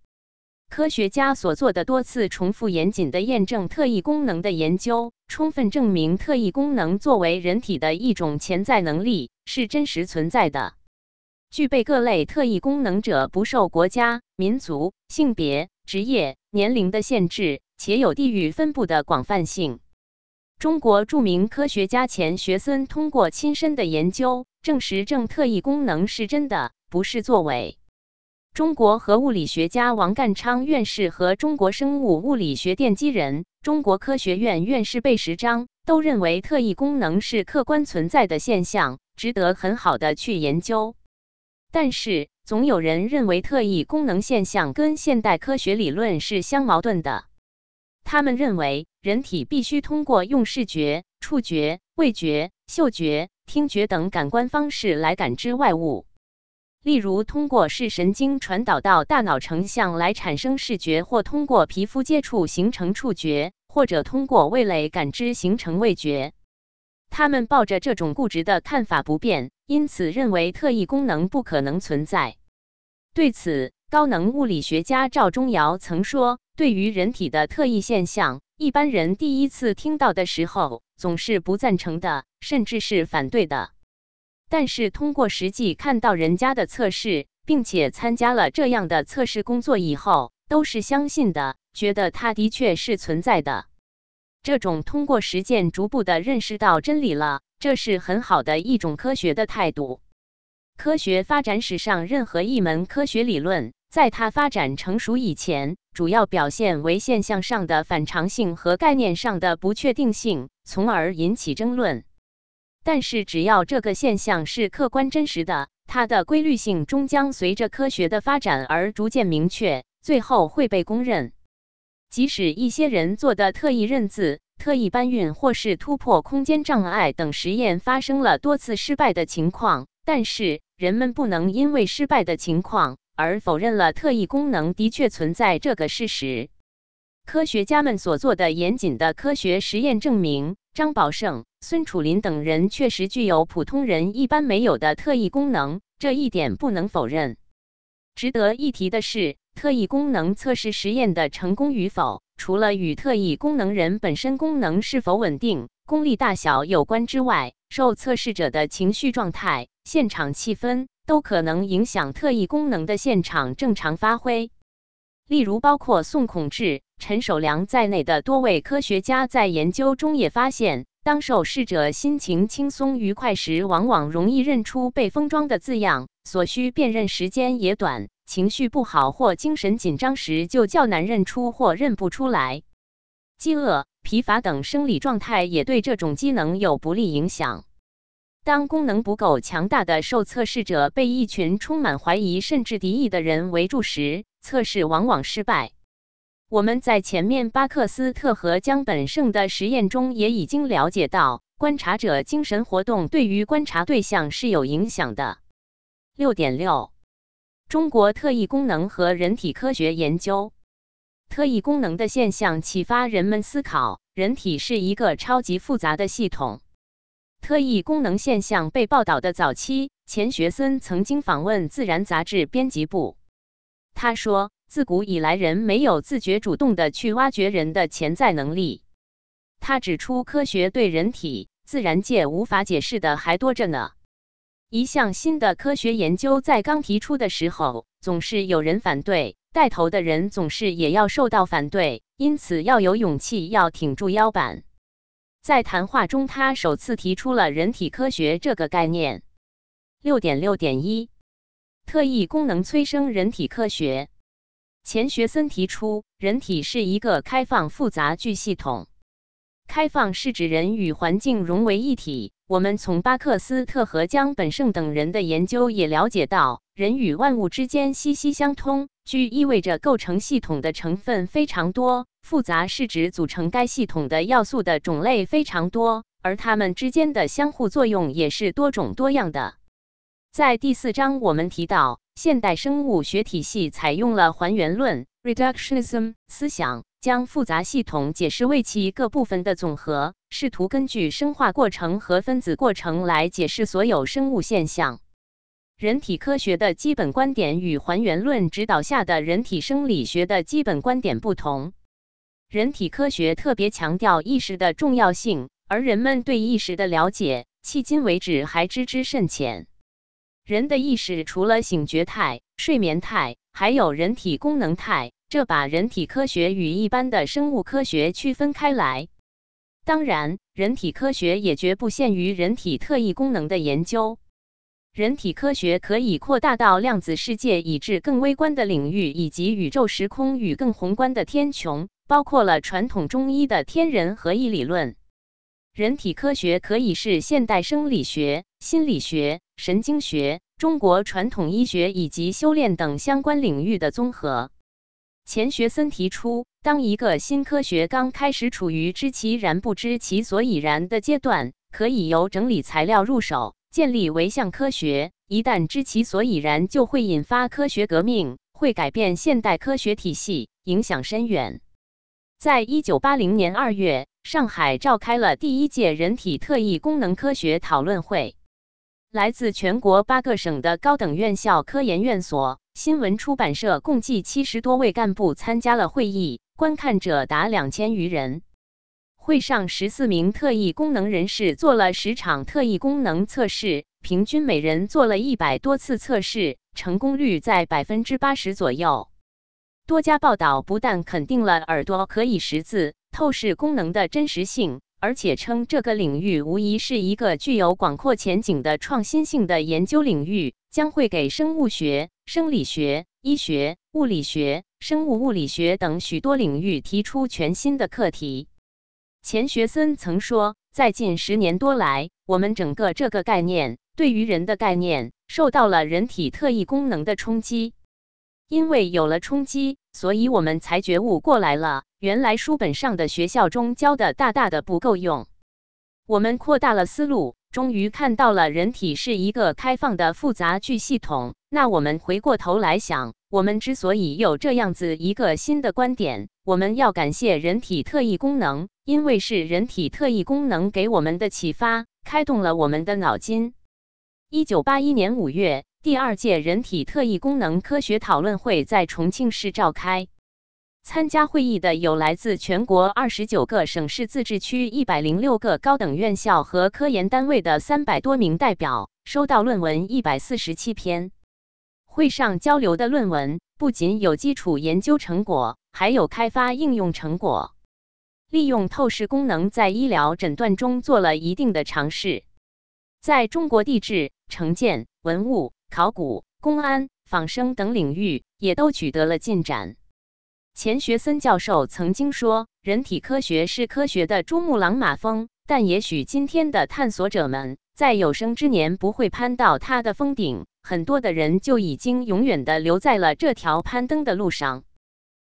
科学家所做的多次重复、严谨的验证特异功能的研究，充分证明特异功能作为人体的一种潜在能力是真实存在的。具备各类特异功能者不受国家、民族、性别、职业、年龄的限制，且有地域分布的广泛性。中国著名科学家钱学森通过亲身的研究，证实正特异功能是真的，不是作伪。中国核物理学家王淦昌院士和中国生物物理学奠基人、中国科学院院士贝石章都认为特异功能是客观存在的现象，值得很好的去研究。但是，总有人认为特异功能现象跟现代科学理论是相矛盾的。他们认为，人体必须通过用视觉、触觉、味觉、嗅觉、听觉等感官方式来感知外物，例如通过视神经传导到大脑成像来产生视觉，或通过皮肤接触形成触觉，或者通过味蕾感知形成味觉。他们抱着这种固执的看法不变，因此认为特异功能不可能存在。对此，高能物理学家赵忠尧曾说。对于人体的特异现象，一般人第一次听到的时候总是不赞成的，甚至是反对的。但是通过实际看到人家的测试，并且参加了这样的测试工作以后，都是相信的，觉得它的确是存在的。这种通过实践逐步的认识到真理了，这是很好的一种科学的态度。科学发展史上任何一门科学理论，在它发展成熟以前。主要表现为现象上的反常性和概念上的不确定性，从而引起争论。但是，只要这个现象是客观真实的，它的规律性终将随着科学的发展而逐渐明确，最后会被公认。即使一些人做的特异认字、特异搬运或是突破空间障碍等实验发生了多次失败的情况，但是人们不能因为失败的情况。而否认了特异功能的确存在这个事实。科学家们所做的严谨的科学实验证明，张宝胜、孙楚林等人确实具有普通人一般没有的特异功能，这一点不能否认。值得一提的是，特异功能测试实验的成功与否，除了与特异功能人本身功能是否稳定、功力大小有关之外，受测试者的情绪状态、现场气氛。都可能影响特异功能的现场正常发挥。例如，包括宋孔志、陈守良在内的多位科学家在研究中也发现，当受试者心情轻松愉快时，往往容易认出被封装的字样，所需辨认时间也短；情绪不好或精神紧张时，就较难认出或认不出来。饥饿、疲乏等生理状态也对这种机能有不利影响。当功能不够强大的受测试者被一群充满怀疑甚至敌意的人围住时，测试往往失败。我们在前面巴克斯特和江本胜的实验中也已经了解到，观察者精神活动对于观察对象是有影响的。六点六，中国特异功能和人体科学研究。特异功能的现象启发人们思考，人体是一个超级复杂的系统。特异功能现象被报道的早期，钱学森曾经访问《自然》杂志编辑部。他说：“自古以来，人没有自觉主动的去挖掘人的潜在能力。”他指出，科学对人体、自然界无法解释的还多着呢。一项新的科学研究在刚提出的时候，总是有人反对，带头的人总是也要受到反对，因此要有勇气，要挺住腰板。在谈话中，他首次提出了人体科学这个概念。六点六点一，特异功能催生人体科学。钱学森提出，人体是一个开放复杂巨系统。开放是指人与环境融为一体。我们从巴克斯特和江本胜等人的研究也了解到，人与万物之间息息相通，具意味着构成系统的成分非常多。复杂是指组成该系统的要素的种类非常多，而它们之间的相互作用也是多种多样的。在第四章，我们提到，现代生物学体系采用了还原论 （reductionism） 思想，将复杂系统解释为其各部分的总和，试图根据生化过程和分子过程来解释所有生物现象。人体科学的基本观点与还原论指导下的人体生理学的基本观点不同。人体科学特别强调意识的重要性，而人们对意识的了解，迄今为止还知之甚浅。人的意识除了醒觉态、睡眠态，还有人体功能态，这把人体科学与一般的生物科学区分开来。当然，人体科学也绝不限于人体特异功能的研究。人体科学可以扩大到量子世界以至更微观的领域，以及宇宙时空与更宏观的天穹。包括了传统中医的天人合一理论。人体科学可以是现代生理学、心理学、神经学、中国传统医学以及修炼等相关领域的综合。钱学森提出，当一个新科学刚开始处于知其然不知其所以然的阶段，可以由整理材料入手，建立唯象科学。一旦知其所以然，就会引发科学革命，会改变现代科学体系，影响深远。在一九八零年二月，上海召开了第一届人体特异功能科学讨论会，来自全国八个省的高等院校、科研院所。新闻出版社共计七十多位干部参加了会议，观看者达两千余人。会上，十四名特异功能人士做了十场特异功能测试，平均每人做了一百多次测试，成功率在百分之八十左右。多家报道不但肯定了耳朵可以识字、透视功能的真实性。而且称这个领域无疑是一个具有广阔前景的创新性的研究领域，将会给生物学、生理学、医学、物理学、生物物理学等许多领域提出全新的课题。钱学森曾说，在近十年多来，我们整个这个概念对于人的概念受到了人体特异功能的冲击，因为有了冲击，所以我们才觉悟过来了。原来书本上的学校中教的大大的不够用，我们扩大了思路，终于看到了人体是一个开放的复杂巨系统。那我们回过头来想，我们之所以有这样子一个新的观点，我们要感谢人体特异功能，因为是人体特异功能给我们的启发，开动了我们的脑筋。一九八一年五月，第二届人体特异功能科学讨论会在重庆市召开。参加会议的有来自全国二十九个省市自治区一百零六个高等院校和科研单位的三百多名代表，收到论文一百四十七篇。会上交流的论文不仅有基础研究成果，还有开发应用成果。利用透视功能在医疗诊断中做了一定的尝试，在中国地质、城建、文物、考古、公安、仿生等领域也都取得了进展。钱学森教授曾经说：“人体科学是科学的珠穆朗玛峰，但也许今天的探索者们在有生之年不会攀到它的峰顶，很多的人就已经永远的留在了这条攀登的路上。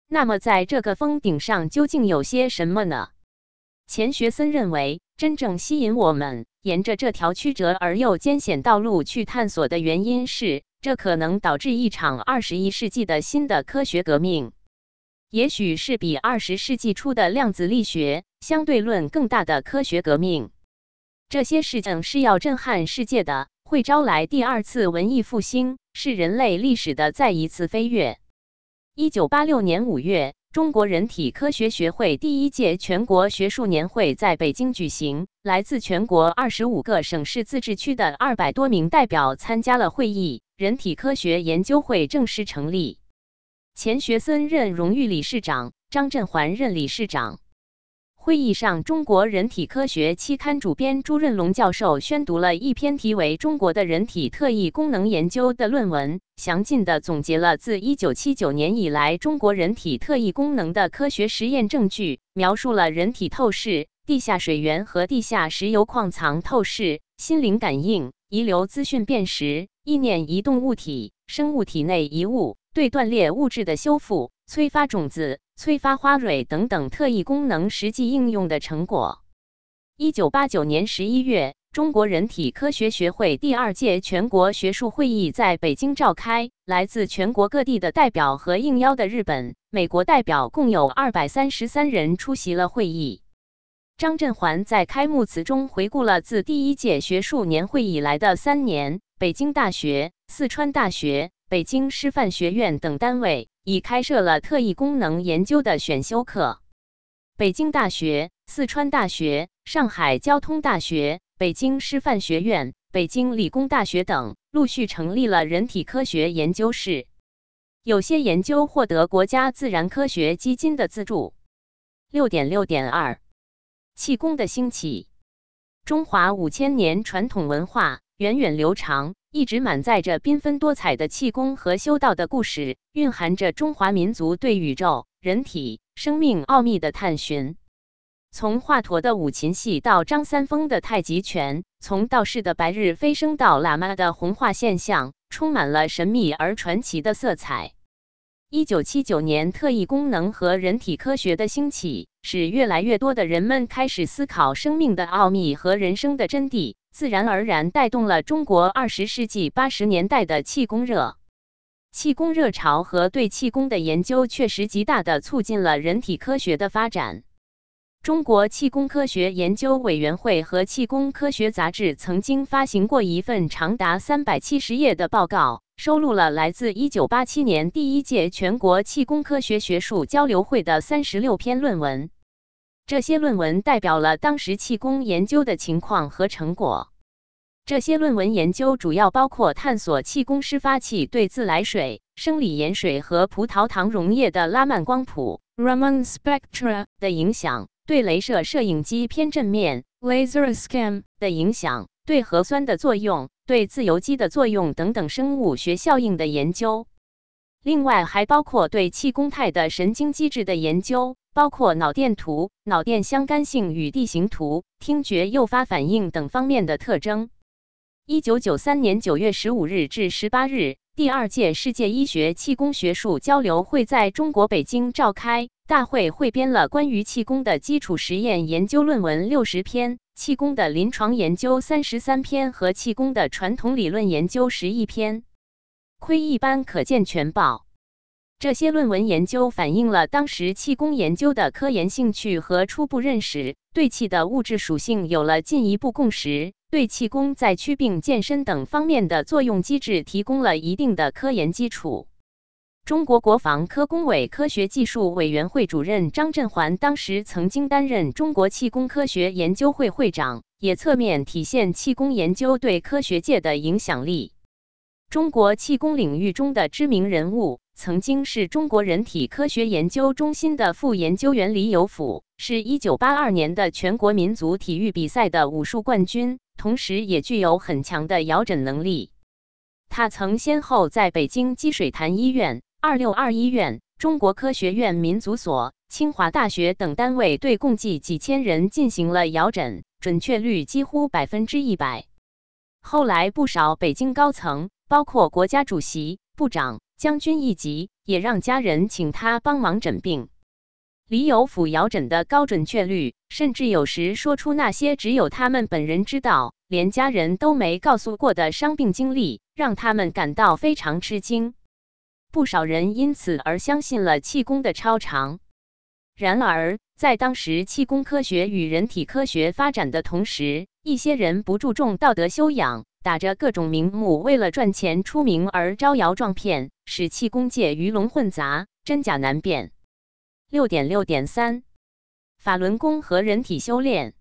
那么，在这个峰顶上究竟有些什么呢？”钱学森认为，真正吸引我们沿着这条曲折而又艰险道路去探索的原因是，这可能导致一场二十一世纪的新的科学革命。也许是比二十世纪初的量子力学、相对论更大的科学革命。这些事情是要震撼世界的，会招来第二次文艺复兴，是人类历史的再一次飞跃。一九八六年五月，中国人体科学学会第一届全国学术年会在北京举行，来自全国二十五个省市自治区的二百多名代表参加了会议，人体科学研究会正式成立。钱学森任荣誉理事长，张振环任理事长。会议上，中国人体科学期刊主编朱润龙教授宣读了一篇题为《中国的人体特异功能研究》的论文，详尽地总结了自1979年以来中国人体特异功能的科学实验证据，描述了人体透视、地下水源和地下石油矿藏透视、心灵感应、遗留资讯辨识、意念移动物体、生物体内遗物。对断裂物质的修复、催发种子、催发花蕊等等特异功能实际应用的成果。一九八九年十一月，中国人体科学学会第二届全国学术会议在北京召开，来自全国各地的代表和应邀的日本、美国代表共有二百三十三人出席了会议。张振环在开幕词中回顾了自第一届学术年会以来的三年，北京大学、四川大学。北京师范学院等单位已开设了特异功能研究的选修课。北京大学、四川大学、上海交通大学、北京师范学院、北京理工大学等陆续成立了人体科学研究室，有些研究获得国家自然科学基金的资助。六点六点二，气功的兴起，中华五千年传统文化源远流长。一直满载着缤纷多彩的气功和修道的故事，蕴含着中华民族对宇宙、人体、生命奥秘的探寻。从华佗的五禽戏到张三丰的太极拳，从道士的白日飞升到喇嘛的红化现象，充满了神秘而传奇的色彩。一九七九年，特异功能和人体科学的兴起，使越来越多的人们开始思考生命的奥秘和人生的真谛，自然而然带动了中国二十世纪八十年代的气功热。气功热潮和对气功的研究，确实极大地促进了人体科学的发展。中国气功科学研究委员会和气功科学杂志曾经发行过一份长达三百七十页的报告，收录了来自一九八七年第一届全国气功科学学术交流会的三十六篇论文。这些论文代表了当时气功研究的情况和成果。这些论文研究主要包括探索气功湿发器对自来水、生理盐水和葡萄糖溶液的拉曼光谱 Raman spectra 的影响，对镭射摄影机偏振面 laser scan 的影响，对核酸的作用、对自由基的作用等等生物学效应的研究。另外，还包括对气功态的神经机制的研究，包括脑电图、脑电相干性与地形图、听觉诱发反应等方面的特征。一九九三年九月十五日至十八日，第二届世界医学气功学术交流会在中国北京召开。大会汇编了关于气功的基础实验研究论文六十篇，气功的临床研究三十三篇和气功的传统理论研究十一篇。窥一般可见全豹。这些论文研究反映了当时气功研究的科研兴趣和初步认识，对气的物质属性有了进一步共识。对气功在祛病健身等方面的作用机制提供了一定的科研基础。中国国防科工委科学技术委员会主任张振环当时曾经担任中国气功科学研究会会长，也侧面体现气功研究对科学界的影响力。中国气功领域中的知名人物，曾经是中国人体科学研究中心的副研究员李有甫，是一九八二年的全国民族体育比赛的武术冠军。同时，也具有很强的摇诊能力。他曾先后在北京积水潭医院、二六二医院、中国科学院民族所、清华大学等单位对共计几千人进行了摇诊，准确率几乎百分之一百。后来，不少北京高层，包括国家主席、部长、将军一级，也让家人请他帮忙诊病。李有甫摇诊的高准确率，甚至有时说出那些只有他们本人知道、连家人都没告诉过的伤病经历，让他们感到非常吃惊。不少人因此而相信了气功的超常。然而，在当时气功科学与人体科学发展的同时，一些人不注重道德修养，打着各种名目，为了赚钱出名而招摇撞骗，使气功界鱼龙混杂，真假难辨。六点六点三，法轮功和人体修炼。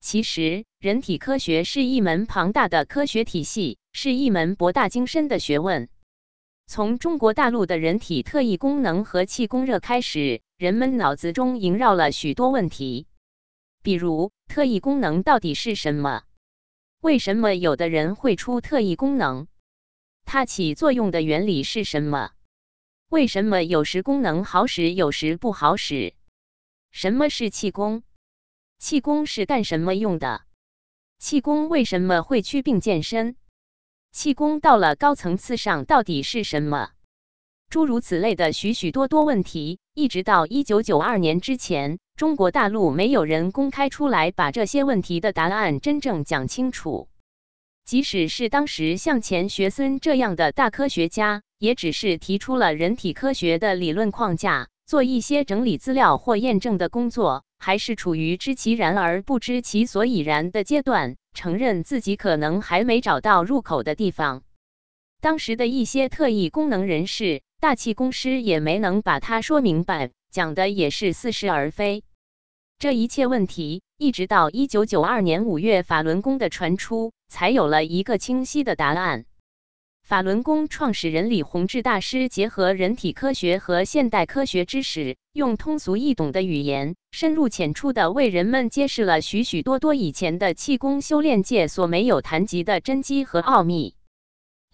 其实，人体科学是一门庞大的科学体系，是一门博大精深的学问。从中国大陆的人体特异功能和气功热开始，人们脑子中萦绕了许多问题，比如特异功能到底是什么？为什么有的人会出特异功能？它起作用的原理是什么？为什么有时功能好使，有时不好使？什么是气功？气功是干什么用的？气功为什么会祛病健身？气功到了高层次上到底是什么？诸如此类的许许多多问题，一直到一九九二年之前，中国大陆没有人公开出来把这些问题的答案真正讲清楚。即使是当时像钱学森这样的大科学家。也只是提出了人体科学的理论框架，做一些整理资料或验证的工作，还是处于知其然而不知其所以然的阶段，承认自己可能还没找到入口的地方。当时的一些特异功能人士、大气公师也没能把它说明白，讲的也是似是而非。这一切问题，一直到一九九二年五月法轮功的传出，才有了一个清晰的答案。法轮功创始人李洪志大师结合人体科学和现代科学知识，用通俗易懂的语言，深入浅出的为人们揭示了许许多多以前的气功修炼界所没有谈及的真机和奥秘。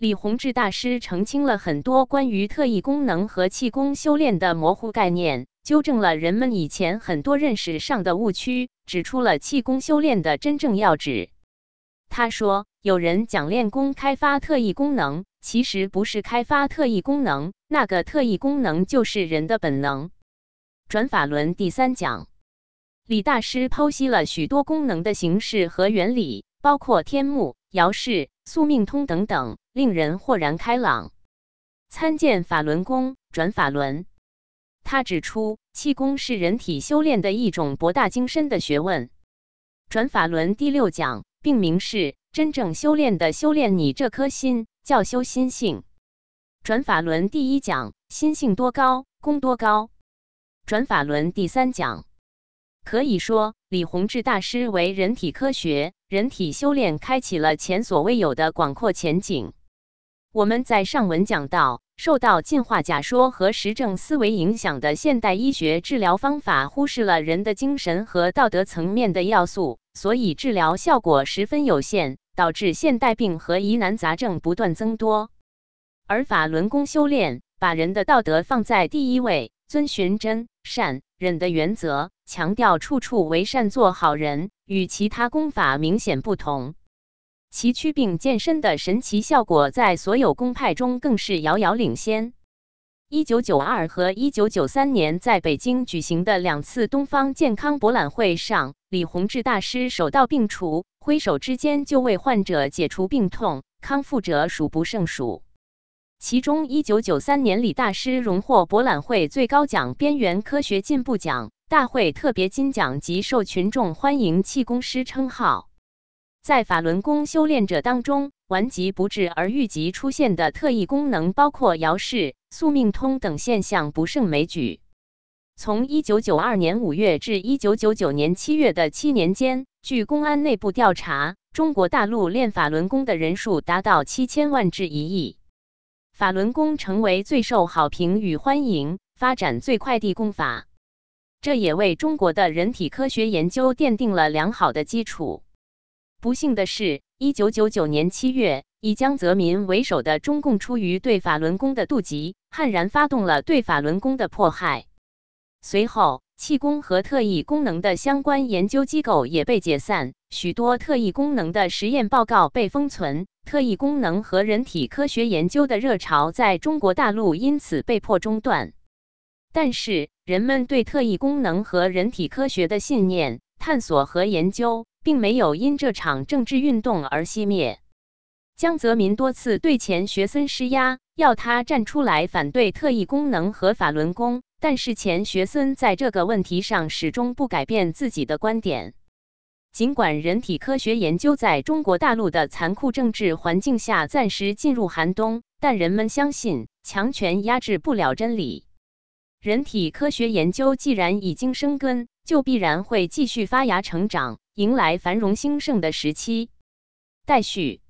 李洪志大师澄清了很多关于特异功能和气功修炼的模糊概念，纠正了人们以前很多认识上的误区，指出了气功修炼的真正要旨。他说：“有人讲练功开发特异功能，其实不是开发特异功能，那个特异功能就是人的本能。”转法轮第三讲，李大师剖析了许多功能的形式和原理，包括天目、爻式、宿命通等等，令人豁然开朗。参见法轮功转法轮。他指出，气功是人体修炼的一种博大精深的学问。转法轮第六讲。并明示，真正修炼的修炼你这颗心，叫修心性。转法轮第一讲，心性多高，功多高。转法轮第三讲，可以说李洪志大师为人体科学、人体修炼开启了前所未有的广阔前景。我们在上文讲到，受到进化假说和实证思维影响的现代医学治疗方法，忽视了人的精神和道德层面的要素。所以治疗效果十分有限，导致现代病和疑难杂症不断增多。而法轮功修炼把人的道德放在第一位，遵循真善忍的原则，强调处处为善，做好人，与其他功法明显不同。其祛病健身的神奇效果，在所有公派中更是遥遥领先。一九九二和一九九三年在北京举行的两次东方健康博览会上，李洪志大师手到病除，挥手之间就为患者解除病痛，康复者数不胜数。其中，一九九三年李大师荣获博览会最高奖——边缘科学进步奖、大会特别金奖及受群众欢迎气功师称号。在法轮功修炼者当中，顽疾不治而愈疾出现的特异功能，包括摇式、宿命通等现象，不胜枚举。从一九九二年五月至一九九九年七月的七年间，据公安内部调查，中国大陆练法轮功的人数达到七千万至一亿，法轮功成为最受好评与欢迎、发展最快的功法。这也为中国的人体科学研究奠定了良好的基础。不幸的是，一九九九年七月，以江泽民为首的中共出于对法轮功的妒忌，悍然发动了对法轮功的迫害。随后，气功和特异功能的相关研究机构也被解散，许多特异功能的实验报告被封存，特异功能和人体科学研究的热潮在中国大陆因此被迫中断。但是，人们对特异功能和人体科学的信念、探索和研究。并没有因这场政治运动而熄灭。江泽民多次对钱学森施压，要他站出来反对特异功能和法轮功，但是钱学森在这个问题上始终不改变自己的观点。尽管人体科学研究在中国大陆的残酷政治环境下暂时进入寒冬，但人们相信强权压制不了真理。人体科学研究既然已经生根，就必然会继续发芽成长。迎来繁荣兴盛的时期。待续。